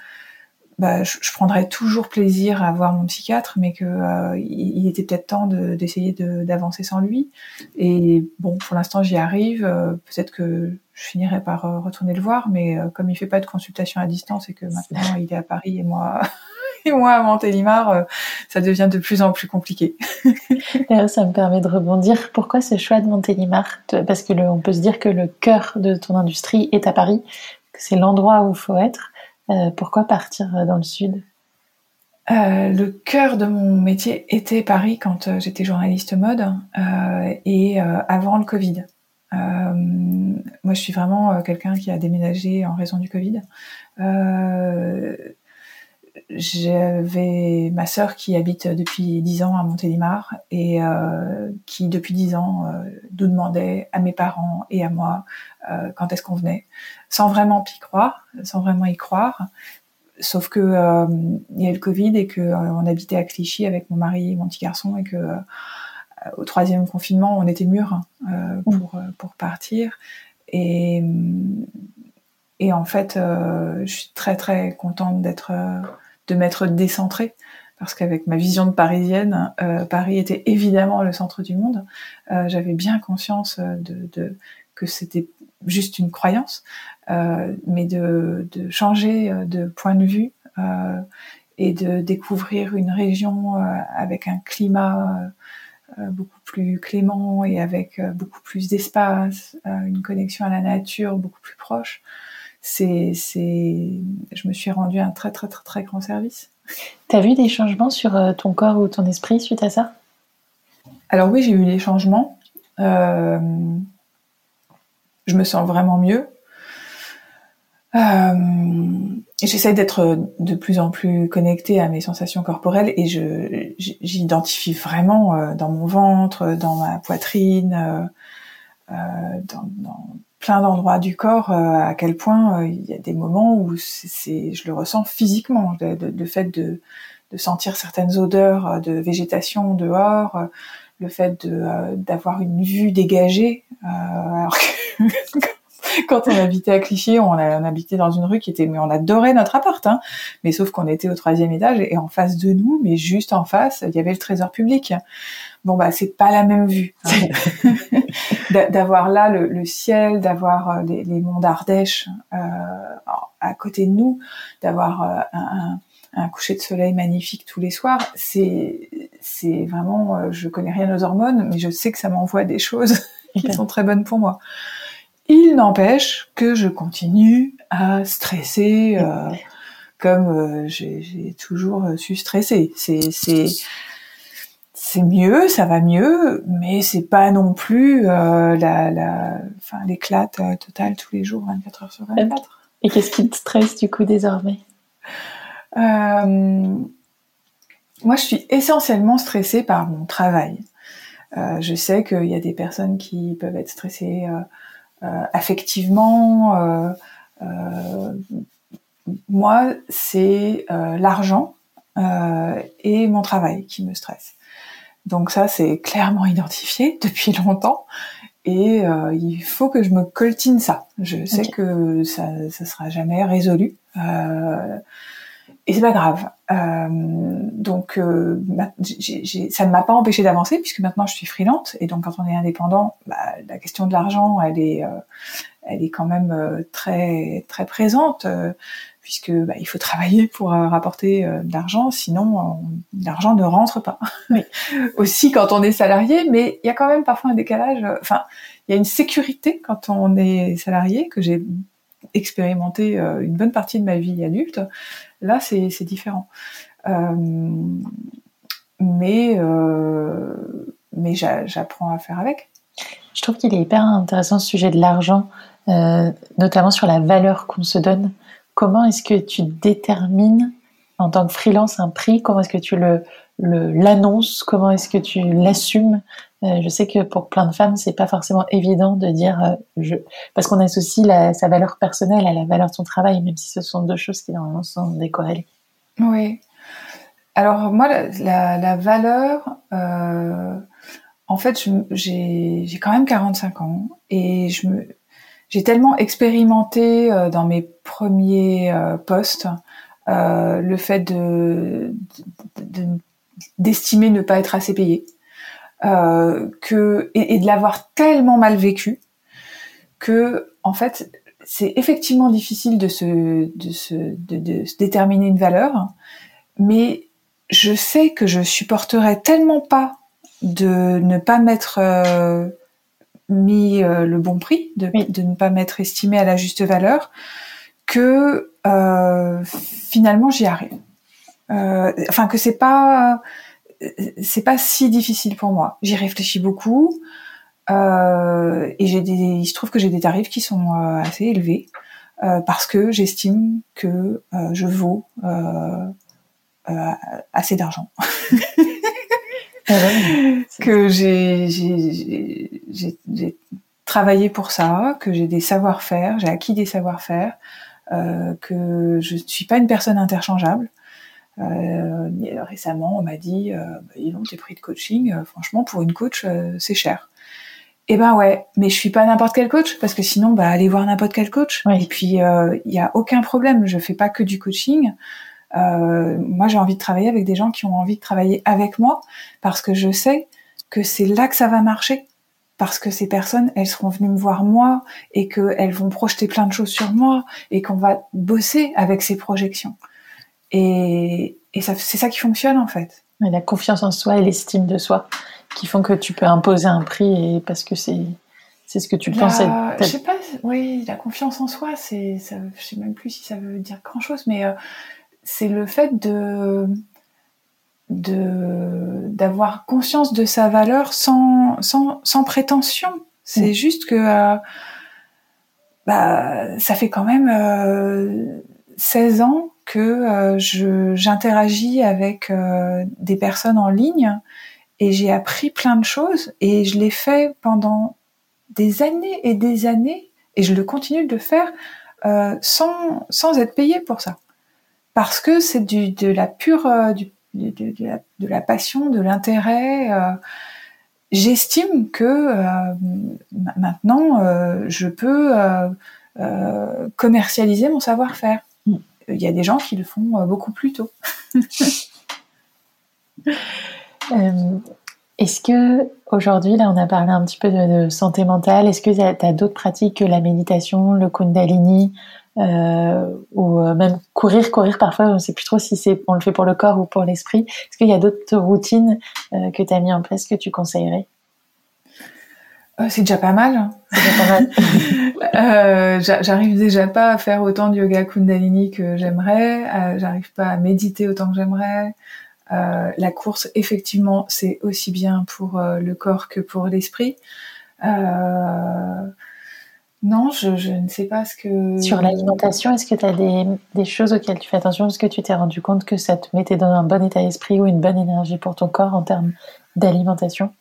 bah, je, je, prendrais toujours plaisir à voir mon psychiatre, mais que euh, il, était peut-être temps d'essayer de, d'avancer sans lui. Et bon, pour l'instant, j'y arrive. Euh, peut-être que je finirai par euh, retourner le voir, mais comme il fait pas de consultation à distance et que maintenant il est à Paris et moi et moi à Montélimar, euh, ça devient de plus en plus compliqué. <laughs> ça me permet de rebondir. Pourquoi ce choix de Montélimar Parce que on peut se dire que le cœur de ton industrie est à Paris, que c'est l'endroit où il faut être. Euh, pourquoi partir dans le sud? Euh, le cœur de mon métier était Paris quand euh, j'étais journaliste mode euh, et avant le Covid. moi, je suis vraiment quelqu'un qui a déménagé en raison du Covid j'avais ma sœur qui habite depuis dix ans à Montélimar et euh, qui depuis dix ans euh, nous demandait à mes parents et à moi euh, quand est-ce qu'on venait, sans vraiment y croire, sans vraiment y croire. Sauf que euh, il y a eu le Covid et que euh, on habitait à Clichy avec mon mari et mon petit garçon et que euh, au troisième confinement on était mûrs pour pour partir et Et en fait, je suis très très contente d'être, de m'être décentrée parce qu'avec ma vision de parisienne, Paris était évidemment le centre du monde. J'avais bien conscience de, de que c'était juste une croyance, mais de, de, changer de point de vue et de découvrir une région avec un climat euh, beaucoup plus clément et avec euh, beaucoup plus d'espace, euh, une connexion à la nature beaucoup plus proche. C'est, c'est, je me suis rendu un très très très très grand service. T'as vu des changements sur ton corps ou ton esprit suite à ça? Alors oui, j'ai eu des changements. Euh, je me sens vraiment mieux. Euh, J'essaie d'être de plus en plus connectée à mes sensations corporelles et je j'identifie vraiment euh, dans mon ventre, dans ma poitrine, euh, euh dans, dans, plein d'endroits du corps euh, à quel point il y a des moments où c'est je le ressens physiquement, le, fait de, de sentir certaines odeurs de végétation dehors, le fait de d'avoir une vue dégagée alors que <laughs> <laughs> quand on habitait à Clichy, on, a, on, habitait dans une rue qui était, mais on adorait notre appart, hein, mais sauf qu'on était au troisième étage et en face de nous, mais juste en face, il y avait le trésor public. Bon bah c'est pas la même vue. Hein. <laughs> d'avoir là le, ciel, d'avoir euh, les, les, monts d'Ardèche euh, à côté de nous, d'avoir euh, un, un, coucher de soleil magnifique tous les soirs, c'est c'est vraiment, euh, je connais rien aux hormones, mais je sais que ça m'envoie des choses <laughs> qui sont très bonnes pour moi. Il n'empêche que je continue à stresser euh, comme euh, j'ai toujours su stresser. C'est c'est c'est mieux, ça va mieux, mais c'est pas non plus euh, la la enfin l'éclate totale tous les jours 24 heures sur 24. Et qu'est-ce qui te stresse du coup désormais? Moi, je suis essentiellement stressée par mon travail. je sais qu'il y a des personnes qui peuvent être stressées euh, affectivement. Euh, euh, moi, c'est l'argent et mon travail qui me stresse. Donc ça, c'est clairement identifié <laughs> depuis longtemps. Et il faut que je me coltine ça. Je sais que ça ne sera jamais résolu. Euh, et c'est pas grave. Euh, donc, euh, ça ne m'a pas empêché d'avancer puisque maintenant je suis freelance et donc quand on est indépendant, bah, la question de l'argent, elle est, euh, elle est quand même euh, très très présente euh, puisque bah, il faut travailler pour rapporter de l'argent, sinon l'argent ne rentre pas. <laughs> Aussi quand on est salarié, mais il y a quand même parfois un décalage. Enfin, il y a une sécurité quand on est salarié que j'ai expérimenté une bonne partie de ma vie adulte Là, c'est différent. Euh, mais euh, mais j'apprends à faire avec. Je trouve qu'il est hyper intéressant ce sujet de l'argent, euh, notamment sur la valeur qu'on se donne. Comment est-ce que tu détermines en tant que freelance un prix? Comment est-ce que tu le l'annonces? Comment est-ce que tu l'assumes? Euh, je sais que pour plein de femmes, c'est pas forcément évident de dire euh, parce qu'on associe sa valeur personnelle à la valeur de son travail, même si ce sont deux choses qui normalement sont décorrélées. Oui. Alors moi, la, valeur, euh, en fait, j'ai quand même 45 ans et je me, j'ai tellement expérimenté dans mes premiers postes le fait de d'estimer ne pas être assez payé que et, de l'avoir tellement mal vécu que en fait c'est effectivement difficile de se de se de, de se déterminer une valeur, mais je sais que je supporterais tellement pas de ne pas mettre euh, mis euh, le bon prix, de, de, ne pas m'être estimé à la juste valeur, que euh, finalement j'y arrive. Euh, enfin que c'est pas c'est pas si difficile pour moi. J'y réfléchis beaucoup euh, et j'ai des, il se trouve que j'ai des tarifs qui sont euh, assez élevés euh, parce que j'estime que euh, je vaux euh, euh, assez d'argent. <laughs> Ah que j'ai j'ai travaillé pour ça, que j'ai des savoir-faire, j'ai acquis des savoir-faire, que je suis pas une personne interchangeable. Euh, récemment, on m'a dit, euh, bah, ils ont tes prix de coaching, euh, franchement, pour une coach, c'est cher. Eh ben ouais, mais je suis pas n'importe quel coach parce que sinon, bah allez voir n'importe quel coach. Et puis il euh, y a aucun problème. Je fais pas que du coaching. Euh, moi, j'ai envie de travailler avec des gens qui ont envie de travailler avec moi parce que je sais que c'est là que ça va marcher. Parce que ces personnes, elles seront venues me voir moi et qu'elles vont projeter plein de choses sur moi et qu'on va bosser avec ces projections. Et, et ça, c'est ça qui fonctionne en fait. la confiance en soi et l'estime de soi qui font que tu peux imposer un prix et parce que c'est c'est ce que tu pensais. Je sais pas, oui, la confiance en soi, c'est, ça, je sais même plus si ça veut dire grand chose, mais euh, c'est le fait de de d'avoir conscience de sa valeur sans sans, sans prétention. C'est mm. juste que euh, bah ça fait quand même euh, 16 ans que euh, j'interagis avec des personnes en ligne et j'ai appris plein de choses et je l'ai fait pendant des années et des années et je le continue de faire euh, sans, sans être payé pour ça. Parce que c'est du, de la pure, euh, du, de, la, passion, de l'intérêt. Euh, J'estime que euh, maintenant, euh, je peux commercialiser mon savoir-faire. Il y a des gens qui le font beaucoup plus tôt. <laughs> Euh, est-ce que aujourd'hui, là, on a parlé un petit peu de, santé mentale. Est-ce que tu as, d'autres pratiques que la méditation, le Kundalini, euh, ou euh, même courir, courir parfois, on ne sait plus trop si on le fait pour le corps ou pour l'esprit. Est-ce qu'il y a d'autres routines que tu as mis en place que tu conseillerais? C'est déjà pas mal. Hein. <laughs> euh, j'arrive déjà pas à faire autant de yoga Kundalini que j'aimerais. j'arrive pas à méditer autant que j'aimerais. Euh, la course, effectivement, c'est aussi bien pour euh, le corps que pour l'esprit. Euh, non, je, ne sais pas ce que... Sur l'alimentation, est-ce que tu as des, choses auxquelles tu fais attention? Est-ce que tu t'es rendu compte que ça te mettait dans un bon état d'esprit ou une bonne énergie pour ton corps en termes d'alimentation?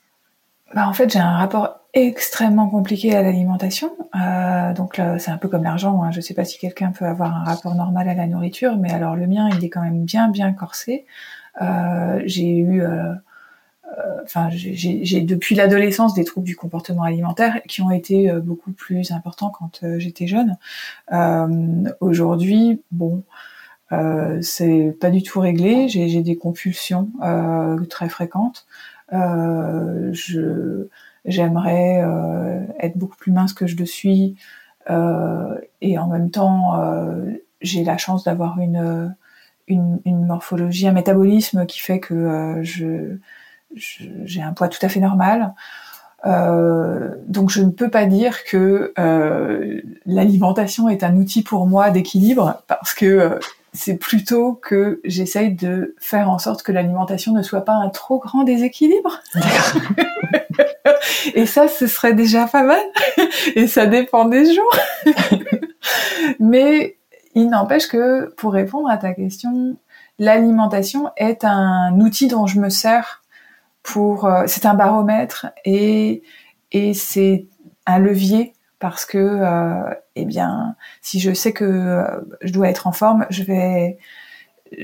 Bah, En fait, j'ai un rapport extrêmement compliqué à l'alimentation. donc c'est un peu comme l'argent. Hein. Je ne sais pas si quelqu'un peut avoir un rapport normal à la nourriture, mais alors le mien, il est quand même bien, bien corsé. Euh, j'ai eu euh, euh, enfin j'ai depuis l'adolescence des troubles du comportement alimentaire qui ont été beaucoup plus importants quand j'étais jeune. Aujourd'hui, bon, euh, c'est pas du tout réglé. J'ai des compulsions euh, très fréquentes. Euh, je j'aimerais être beaucoup plus mince que je le suis, et en même temps, j'ai la chance d'avoir une une, une, morphologie, un métabolisme qui fait que euh, je j'ai un poids tout à fait normal. Euh, donc je ne peux pas dire que euh, l'alimentation est un outil pour moi d'équilibre parce que euh, c'est plutôt que j'essaye de faire en sorte que l'alimentation ne soit pas un trop grand déséquilibre. <laughs> Et ça, ce serait déjà pas mal. Et ça dépend des jours. <laughs> Mais il n'empêche que, pour répondre à ta question, l'alimentation est un outil dont je me sers pour, euh, c'est un baromètre et et c'est un levier parce que, euh, eh bien, si je sais que euh, je dois être en forme, je vais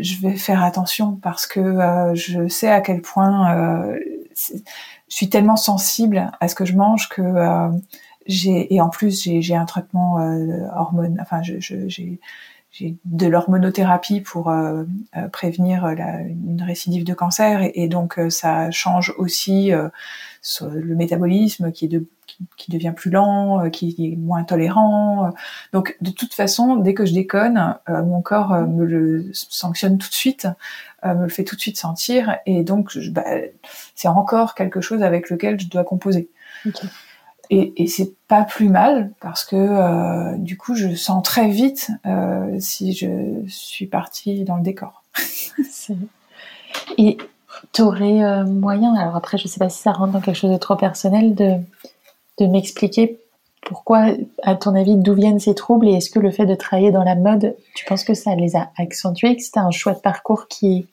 je vais faire attention parce que euh, je sais à quel point je suis tellement sensible à ce que je mange que j'ai et en plus j'ai un traitement euh, hormone enfin je j'ai j'ai de l'hormonothérapie pour euh, euh prévenir la, une récidive de cancer et, et donc euh, ça change aussi euh, le métabolisme qui est de qui, qui, devient plus lent, qui est moins tolérant. Donc de toute façon, dès que je déconne, mon corps me le sanctionne tout de suite, me le fait tout de suite sentir et donc bah, c'est encore quelque chose avec lequel je dois composer. Okay. Et, et c'est pas plus mal parce que euh, du coup, je sens très vite euh, si je suis partie dans le décor. <laughs> et tu aurais euh, moyen, alors après, je sais pas si ça rentre dans quelque chose de trop personnel, de, de m'expliquer pourquoi, à ton avis, d'où viennent ces troubles et est-ce que le fait de travailler dans la mode, tu penses que ça les a accentués, que c'était un choix de parcours qui,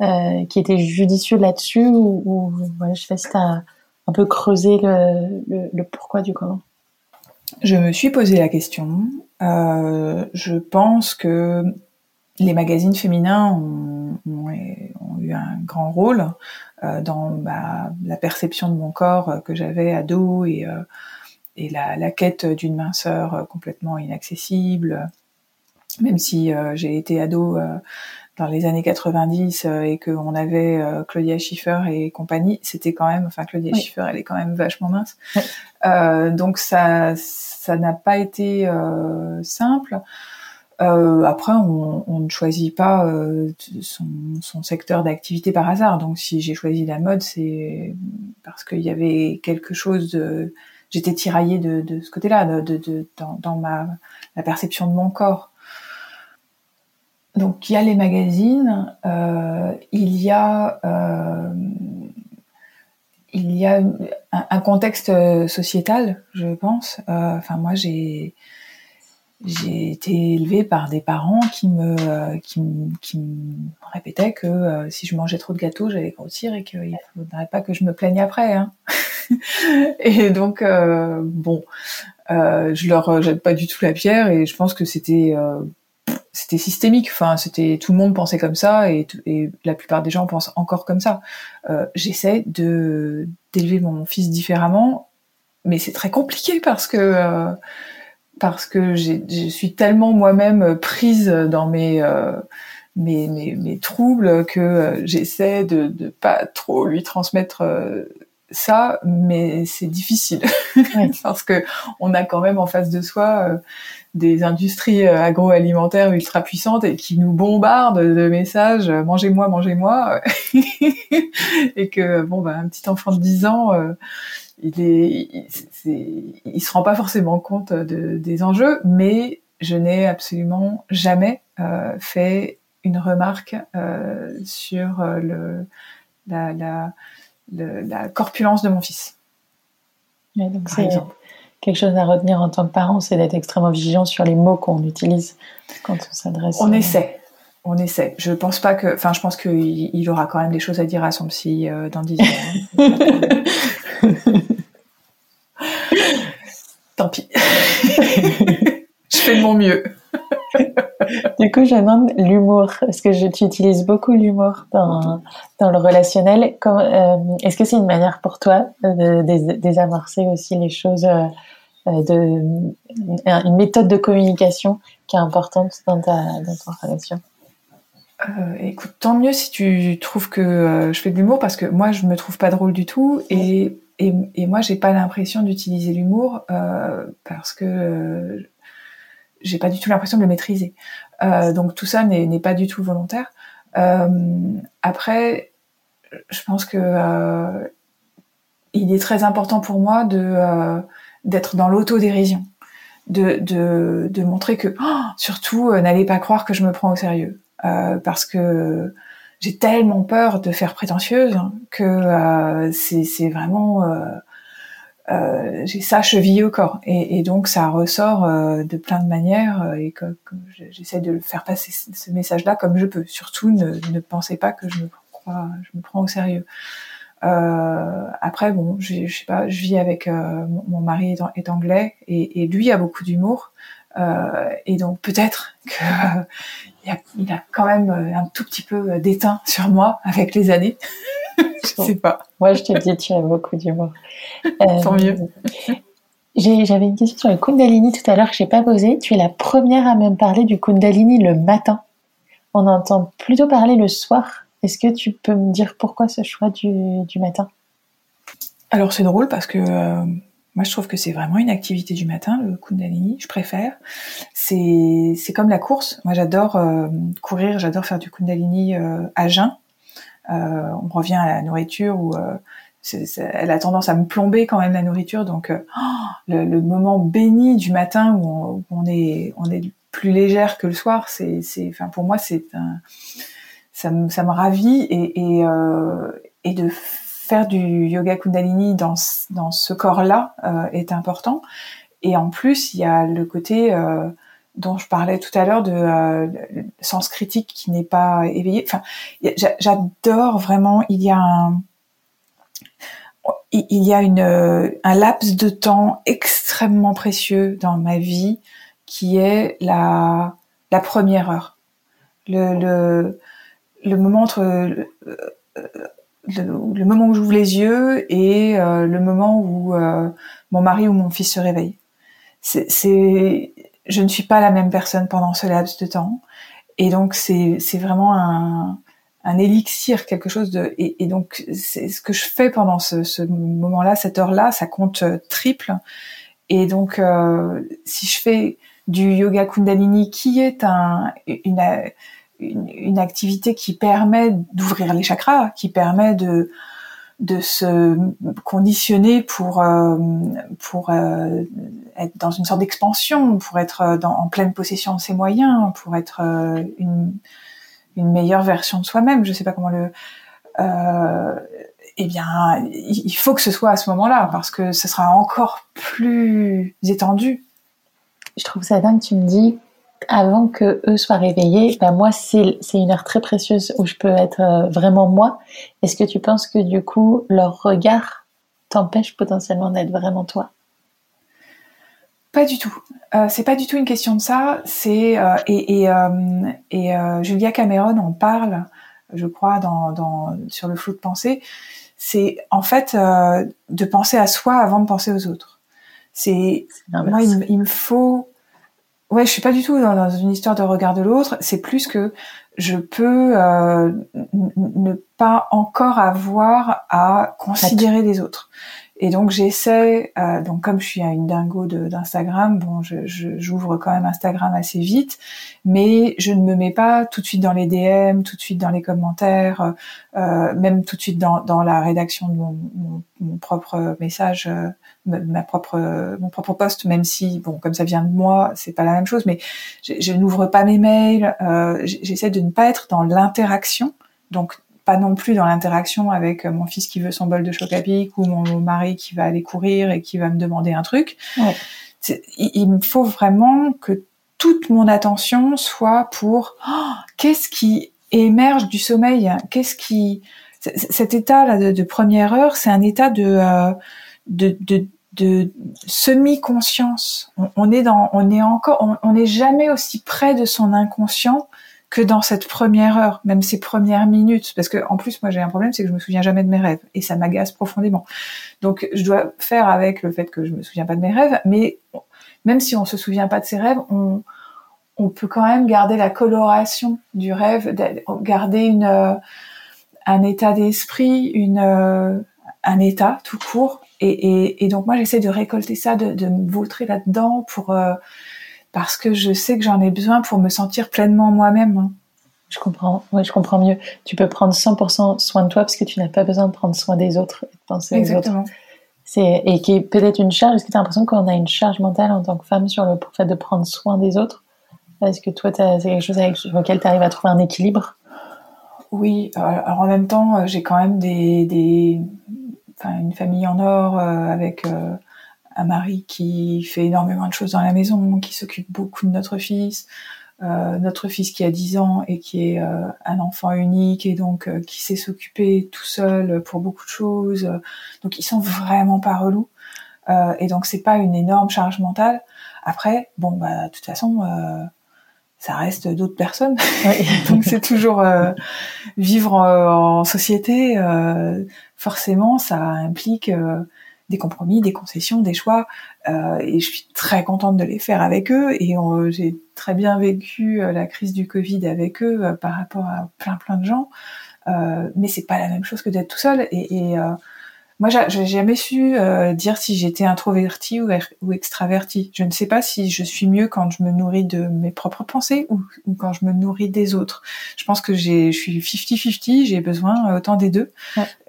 euh, qui était judicieux là-dessus ou, ou je sais pas si tu as un peu le, le, pourquoi du comment? Je me suis posé la question. Euh, je pense que les magazines féminins ont, ont, eu un grand rôle euh, dans bah, la perception de mon corps que j'avais ado et, et la, la quête d'une minceur complètement inaccessible. Même si j'ai été ado dans les années 90 euh, et qu'on avait euh, Claudia Schiffer et compagnie, c'était quand même, enfin Claudia Schiffer, elle est quand même vachement mince. Euh, donc ça, ça n'a pas été euh, après, on, on, ne choisit pas son, son, secteur d'activité par hasard. Donc, si j'ai choisi la mode, c'est parce qu'il y avait quelque chose de. J'étais tiraillée de, de ce côté-là, de, de, dans, dans ma la perception de mon corps donc il y a les magazines, euh, il y a euh, il y a un, contexte sociétal, je pense. Euh, enfin moi j'ai j'ai été élevée par des parents qui me qui, qui me répétaient que si je mangeais trop de gâteaux, j'allais grossir et qu'il ne faudrait pas que je me plaigne après. Hein. <laughs> et donc bon, je leur jette pas du tout la pierre et je pense que c'était c'était systémique. Enfin, c'était tout le monde pensait comme ça et, et, la plupart des gens pensent encore comme ça. Euh, J'essaie de d'élever mon fils différemment, mais c'est très compliqué parce que euh, parce que je suis tellement moi-même prise dans mes, euh, mes, mes, mes troubles que euh, j'essaie de de pas trop lui transmettre euh, ça, mais c'est difficile. <laughs> Parce que on a quand même en face de soi euh, des industries euh, agroalimentaires ultra puissantes et qui nous bombardent de messages euh, mangez-moi, mangez-moi. <laughs> Et que bon bah un petit enfant de 10 ans il est, il, se rend pas forcément compte de, des enjeux, mais je n'ai absolument jamais fait une remarque sur le la, la la corpulence de mon fils. donc c'est quelque chose à retenir en tant que parent, c'est d'être extrêmement vigilant sur les mots qu'on utilise quand on s'adresse. On essaie. On essaie. Je pense pas que, enfin, je pense qu'il il aura quand même des choses à dire à son psy euh, dans 10 ans. <laughs> Tant pis. <laughs> je fais de mon mieux. <laughs> du coup, je demande l'humour. Est-ce que tu utilises beaucoup l'humour dans, dans le relationnel euh, Est-ce que c'est une manière pour toi de, désamorcer aussi les choses, euh, de, une méthode de communication qui est importante dans ta, dans ta relation? Euh, écoute, tant mieux si tu trouves que je fais de l'humour parce que moi je me trouve pas drôle du tout et, et, et moi j'ai pas l'impression d'utiliser l'humour parce que j'ai pas du tout l'impression de le maîtriser. Euh, donc tout ça n'est pas du tout volontaire. Euh, après, je pense que euh, il est très important pour moi de euh, d'être dans l'autodérision, de, de, de montrer que oh, surtout euh, n'allez pas croire que je me prends au sérieux, parce que j'ai tellement peur de faire prétentieuse que c'est vraiment euh, j'ai ça chevillé au corps et, donc ça ressort euh, de plein de manières euh, et que, j'essaie de faire passer ce message-là comme je peux. Surtout ne, ne pensez pas que je me crois, je me prends au sérieux. Euh, après bon, je, sais pas, je vis avec mon, mari est, est, anglais et, et lui a beaucoup d'humour et donc peut-être <laughs> que il, a, il a quand même un tout petit peu d'éteint <laughs> sur moi avec les années. <laughs> je sais pas. Moi, je te dis, tu as beaucoup d'humour. Euh, <laughs> Tant mieux. J'avais une question sur le Kundalini tout à l'heure que j'ai pas posée. Tu es la première à me parler du Kundalini le matin. On entend plutôt parler le soir. Est-ce que tu peux me dire pourquoi ce choix du, du matin? Alors c'est drôle parce que euh, moi je trouve que c'est vraiment une activité du matin, le Kundalini. Je préfère. C'est c'est comme la course. Moi j'adore euh, courir, j'adore faire du Kundalini à jeun. Euh, on revient à la nourriture où euh, elle a tendance à me plomber quand même la nourriture. Donc euh, oh, le, moment béni du matin où on, est on est plus légère que le soir, c'est c'est enfin pour moi c'est un ça me ça me ravit et et, et de faire du yoga kundalini dans dans ce corps-là est important. Et en plus, il y a le côté dont je parlais tout à l'heure de euh, sens critique qui n'est pas éveillé. Enfin, j'adore vraiment. Il y a un, il y a une un laps de temps extrêmement précieux dans ma vie qui est la la première heure. le, le, le moment entre le, moment où j'ouvre les yeux et le moment où mon mari ou mon fils se réveille. C'est, je ne suis pas la même personne pendant ce laps de temps, et donc c'est, c'est vraiment un, un élixir, quelque chose de et, donc c'est ce que je fais pendant ce, ce moment-là, cette heure-là, ça compte euh, triple. Et donc euh, si je fais du yoga Kundalini, qui est un, une, une activité qui permet d'ouvrir les chakras, qui permet de de se conditionner pour euh, pour euh, être dans une sorte d'expansion, pour être dans, en pleine possession de ses moyens, pour être euh, une une meilleure version de soi-même. Je sais pas comment le. Euh, eh bien, il faut que ce soit à ce moment-là parce que ce sera encore plus étendu. Je trouve ça dingue. Tu me dis avant que eux soient réveillés, ben moi c'est une heure très précieuse où je peux être euh, vraiment moi. Est-ce que tu penses que du coup leur regard t'empêche potentiellement d'être vraiment toi? Pas du tout. Euh, c'est pas du tout une question de ça. C'est euh, et, et, euh, et Julia Cameron en parle, je crois, dans, dans sur le flou de pensée. C'est en fait de penser à soi avant de penser aux autres. C'est moi, il, me faut. Ouais, je suis pas du tout dans, dans une histoire de regard de l'autre. C'est plus que je peux ne pas encore avoir à considérer les autres. Et donc j'essaie, euh, donc comme je suis à une dingo d'Instagram, bon, j'ouvre je, quand même Instagram assez vite, mais je ne me mets pas tout de suite dans les DM, tout de suite dans les commentaires, euh, même tout de suite dans, dans la rédaction de mon, mon, propre message, euh, ma propre, mon propre post, même si, bon, comme ça vient de moi, c'est pas la même chose, mais je, je n'ouvre pas mes mails, euh, j'essaie de ne pas être dans l'interaction, donc pas non plus dans l'interaction avec euh, mon fils qui veut son bol de choc à pic ou mon mari qui va aller courir et qui va me demander un truc. Il, me faut vraiment que toute mon attention soit pour oh, qu'est-ce qui émerge du sommeil, qu'est-ce qui cet état là de, première heure, c'est un état de euh, de, de, de semi-conscience. On, est dans, on est encore, on n'est jamais aussi près de son inconscient que dans cette première heure, même ces premières minutes, parce que en plus moi j'ai un problème, c'est que je me souviens jamais de mes rêves et ça m'agace profondément. Donc je dois faire avec le fait que je me souviens pas de mes rêves, mais même si on se souvient pas de ses rêves, on, on peut quand même garder la coloration du rêve, garder une euh, un état d'esprit, une euh, un état tout court. Et, et, et donc moi j'essaie de récolter ça, de, de me vautrer là-dedans pour euh, parce que je sais que j'en ai besoin pour me sentir pleinement moi-même. Hein. Je comprends, oui, je comprends mieux. Tu peux prendre 100% soin de toi parce que tu n'as pas besoin de prendre soin des autres et de penser Exactement. aux autres. C'est, et qui est peut-être une charge. Est-ce que tu as l'impression qu'on a une charge mentale en tant que femme sur le fait de prendre soin des autres? Est-ce que toi, c'est quelque chose avec lequel tu arrives à trouver un équilibre? Oui, euh, alors en même temps, euh, j'ai quand même des, des, enfin, une famille en or euh, avec un mari qui fait énormément de choses dans la maison, qui s'occupe beaucoup de notre fils, euh, notre fils qui a 10 ans et qui est euh, un enfant unique et donc euh, qui sait s'occuper tout seul pour beaucoup de choses. Donc ils sont vraiment pas relous euh, et donc c'est pas une énorme charge mentale. Après, bon bah de toute façon ça reste d'autres personnes. <laughs> donc c'est toujours vivre en, en société. forcément, ça implique des compromis, des concessions, des choix, euh, et je suis très contente de les faire avec eux. Et j'ai très bien vécu euh, la crise du Covid avec eux euh, par rapport à plein plein de gens. Mais c'est pas la même chose que d'être tout seul. Et, moi, j'ai jamais su euh, dire si j'étais introverti ou, er, ou extraverti. Je ne sais pas si je suis mieux quand je me nourris de mes propres pensées ou, ou quand je me nourris des autres. Je pense que je suis 50-50, j'ai besoin autant des deux.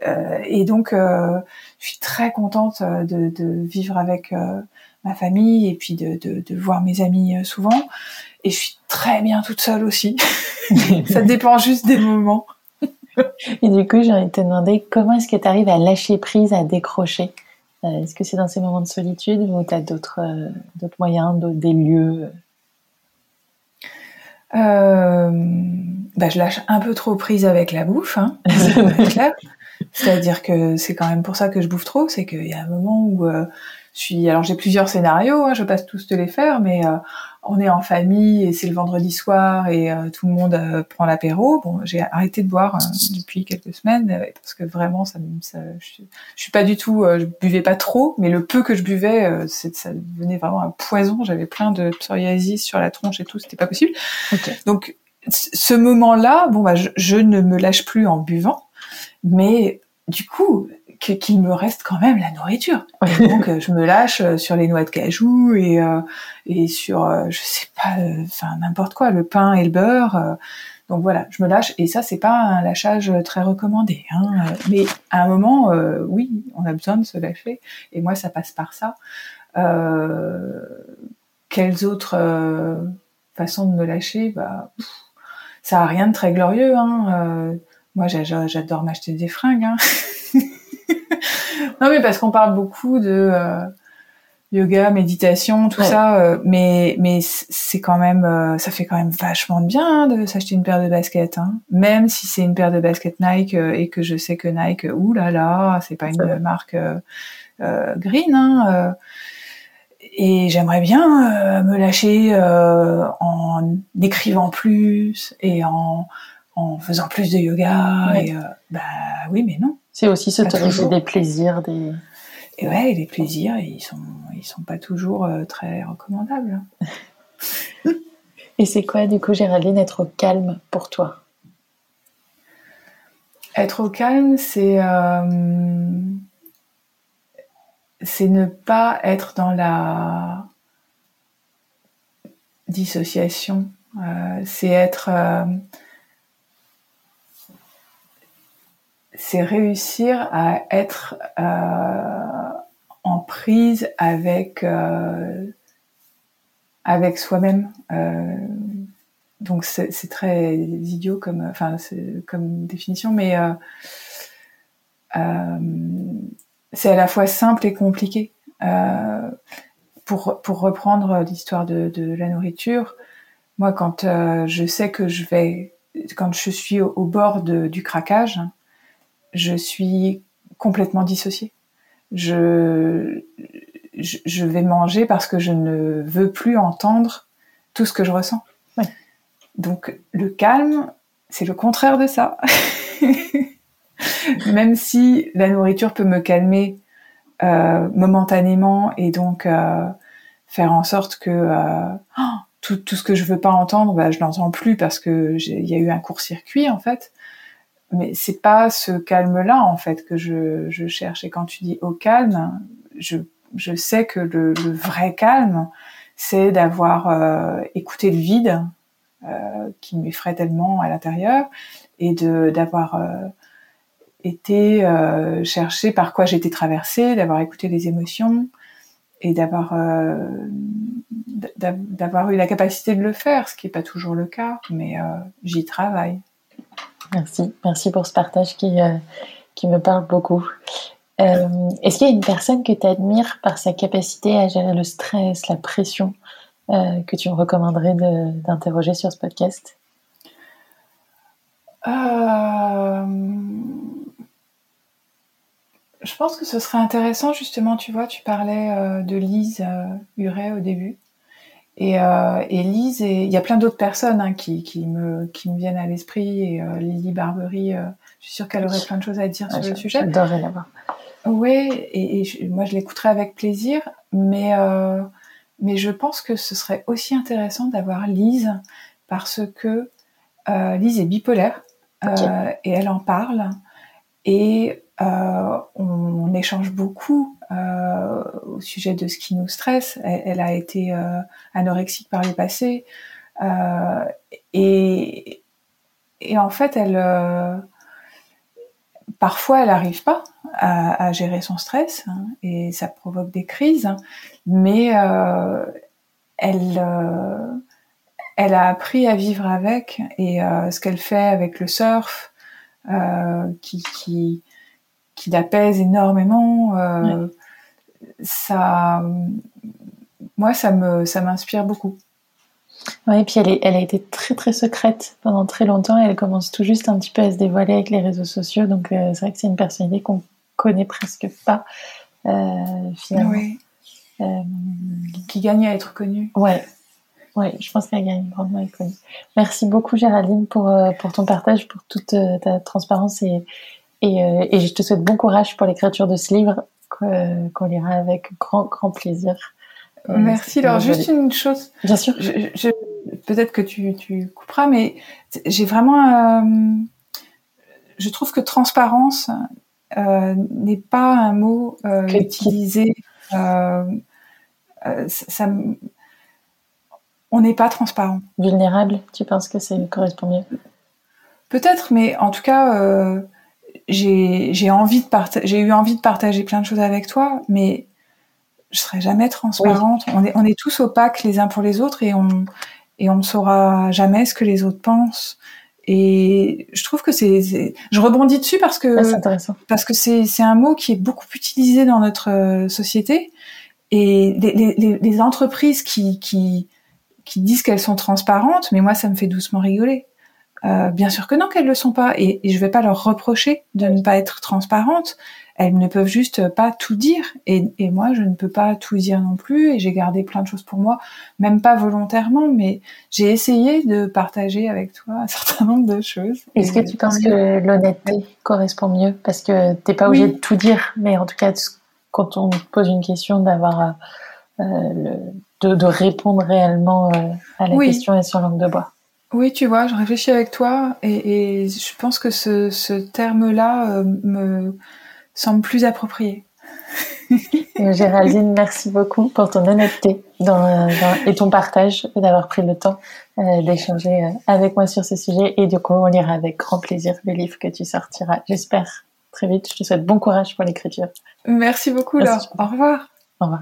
Euh, et donc, euh, je suis très contente de, de vivre avec ma famille et puis de, de, de, voir mes amis souvent. Et je suis très bien toute seule aussi. <laughs> Ça dépend juste des moments. <laughs> Et du coup, j'ai envie de te demander comment est-ce que tu arrives à lâcher prise, à décrocher? Euh, Est-ce que c'est dans ces moments de solitude ou tu as d'autres euh, d'autres moyens, des lieux? Euh, bah, Je lâche un peu trop prise avec la bouffe, hein, <laughs> c'est-à-dire que c'est quand même pour ça que je bouffe trop, c'est qu'il y a un moment où je suis, alors j'ai plusieurs scénarios, hein, je passe tous te les faire, mais on est en famille et c'est le vendredi soir et euh, tout le monde euh, prend l'apéro. Bon, j'ai arrêté de boire euh, depuis quelques semaines parce que vraiment, ça, ça je, suis pas du tout, je buvais pas trop, mais le peu que je buvais, ça devenait vraiment un poison. J'avais plein de psoriasis sur la tronche et tout, c'était pas possible. Donc, ce moment-là, bon bah, je ne me lâche plus en buvant, mais du coup, qu'il me reste quand même la nourriture. donc euh, je me lâche euh, sur les noix de cajou et euh, et sur je sais pas enfin n'importe quoi le pain et le beurre. donc voilà, je me lâche et ça c'est pas un lâchage très recommandé. Hein, mais à un moment, oui, on a besoin de se lâcher et moi ça passe par ça. quelles autres façons de me lâcher? Bah ça a rien de très glorieux. Hein, moi j'adore m'acheter des fringues. Hein. <laughs> non mais parce qu'on parle beaucoup de euh, yoga, méditation, tout ça, euh, mais mais c'est quand même, euh, ça fait quand même vachement de bien hein, de s'acheter une paire de baskets, hein. même si c'est une paire de baskets Nike et que je sais que Nike, ouh là là, c'est pas une marque green. Hein, et j'aimerais bien me lâcher en écrivant plus et en en faisant plus de yoga. Et, bah oui, mais non. C'est aussi s'autoriser des plaisirs, des. Et ouais, les plaisirs, ils sont, ils sont pas toujours euh, très recommandables. <laughs> Et c'est quoi, du coup, Géraldine, être au calme pour toi? Être au calme, c'est euh, c'est ne pas être dans la dissociation. Euh, c'est être c'est réussir à être euh, en prise avec euh, avec soi-même. Euh, donc c'est très idiot comme enfin comme définition, mais c'est à la fois simple et compliqué. pour pour reprendre l'histoire de, de, la nourriture, moi quand je sais que je vais quand je suis au, bord de, du craquage, je suis complètement dissociée. Je, je, vais manger parce que je ne veux plus entendre tout ce que je ressens. Donc le calme, c'est le contraire de ça. <laughs> Même si la nourriture peut me calmer euh, momentanément et donc euh, faire en sorte que euh, oh, tout, tout, ce que je veux pas entendre, bah, je n'entends plus parce que il y a eu un court-circuit en fait mais c'est pas ce calme-là en fait que je, je, cherche. Et quand tu dis au calme, je, je sais que le, le vrai calme, c'est d'avoir euh, écouté le vide euh, qui m'effraie tellement à l'intérieur et de d'avoir euh, été euh, chercher par quoi j'étais traversée, d'avoir écouté les émotions et d'avoir euh, d'avoir eu la capacité de le faire, ce qui est pas toujours le cas, mais j'y travaille. Merci, merci pour ce partage qui, euh, me parle beaucoup. Euh, est-ce qu'il y a une personne que tu admires par sa capacité à gérer le stress, la pression, euh, que tu me recommanderais d'interroger sur ce podcast? Je pense que ce serait intéressant, justement, tu vois, tu parlais de Lise Huret au début. Et, euh, et Lise, et il y a plein d'autres personnes hein, qui, qui, me, qui me viennent à l'esprit. Et euh, Lily Barbery, euh, je suis sûre qu'elle aurait plein de choses à dire sur le sujet. J'adorerais la voir. Oui, et, et moi je l'écouterai avec plaisir, mais, euh, mais je pense que ce serait aussi intéressant d'avoir Lise parce que euh, Lise est bipolaire euh, et elle en parle et on, on, échange beaucoup euh, au sujet de ce qui nous stresse. Elle, a été euh, anorexique par le passé. Euh, et, et en fait, elle, parfois, elle n'arrive pas à, à, gérer son stress hein, et ça provoque des crises. Mais elle, elle a appris à vivre avec et ce qu'elle fait avec le surf, qui, qui, qui l'apaise énormément. Euh, Ça, moi, ça me, ça m'inspire beaucoup. Oui, et puis elle, est, elle a été très très secrète pendant très longtemps. elle commence tout juste un petit peu à se dévoiler avec les réseaux sociaux. Donc euh, c'est vrai que c'est une personnalité qu'on connaît presque pas euh, finalement. Oui. qui gagne à être connue. Ouais, ouais, je pense qu'elle gagne grandement à être connue. Merci beaucoup Géraldine pour pour ton partage, pour toute ta transparence et et, et je te souhaite bon courage pour l'écriture de ce livre qu'on lira avec grand grand plaisir. Merci. Alors juste une chose. Bien sûr. Je, Peut-être que tu, tu couperas, mais j'ai vraiment. Euh, je trouve que transparence euh, n'est pas un mot euh, utilisé. Euh, euh, ça, on n'est pas transparent. Vulnérable, tu penses que ça correspond mieux? Peut-être, mais en tout cas, j'ai envie de j'ai eu envie de partager plein de choses avec toi, mais je serai jamais transparente. On, est, on est tous opaques les uns pour les autres et on, et on ne saura jamais ce que les autres pensent. Et je trouve que c'est, je rebondis dessus parce que parce que c'est c'est un mot qui est beaucoup utilisé dans notre euh, société et les, les, les entreprises qui qui qui disent qu'elles sont transparentes, mais moi ça me fait doucement rigoler. Euh, bien sûr que non, qu'elles le sont pas, et, et je vais pas leur reprocher de ne pas être transparentes elles ne peuvent juste pas tout dire. Et, et, moi, je ne peux pas tout dire non plus. Et j'ai gardé plein de choses pour moi, même pas volontairement, mais j'ai essayé de partager avec toi un <laughs> certain nombre de choses. Est-ce que tu penses que l'honnêteté correspond mieux? Parce que t'es pas obligé de tout dire, mais en tout cas, quand on pose une question, d'avoir euh, de, de, répondre réellement euh, à la question et sur langue de bois. Oui, tu vois, je réfléchis avec toi et, et je pense que ce, ce terme-là euh, me semble plus approprié. <laughs> Euh, Géraldine, merci beaucoup pour ton honnêteté dans, et ton partage et d'avoir pris le temps euh, d'échanger euh, avec moi sur ce sujet. Et du coup, on lira avec grand plaisir le livre que tu sortiras, j'espère, très vite. Je te souhaite bon courage pour l'écriture. Merci beaucoup, Laure. Au revoir. Au revoir.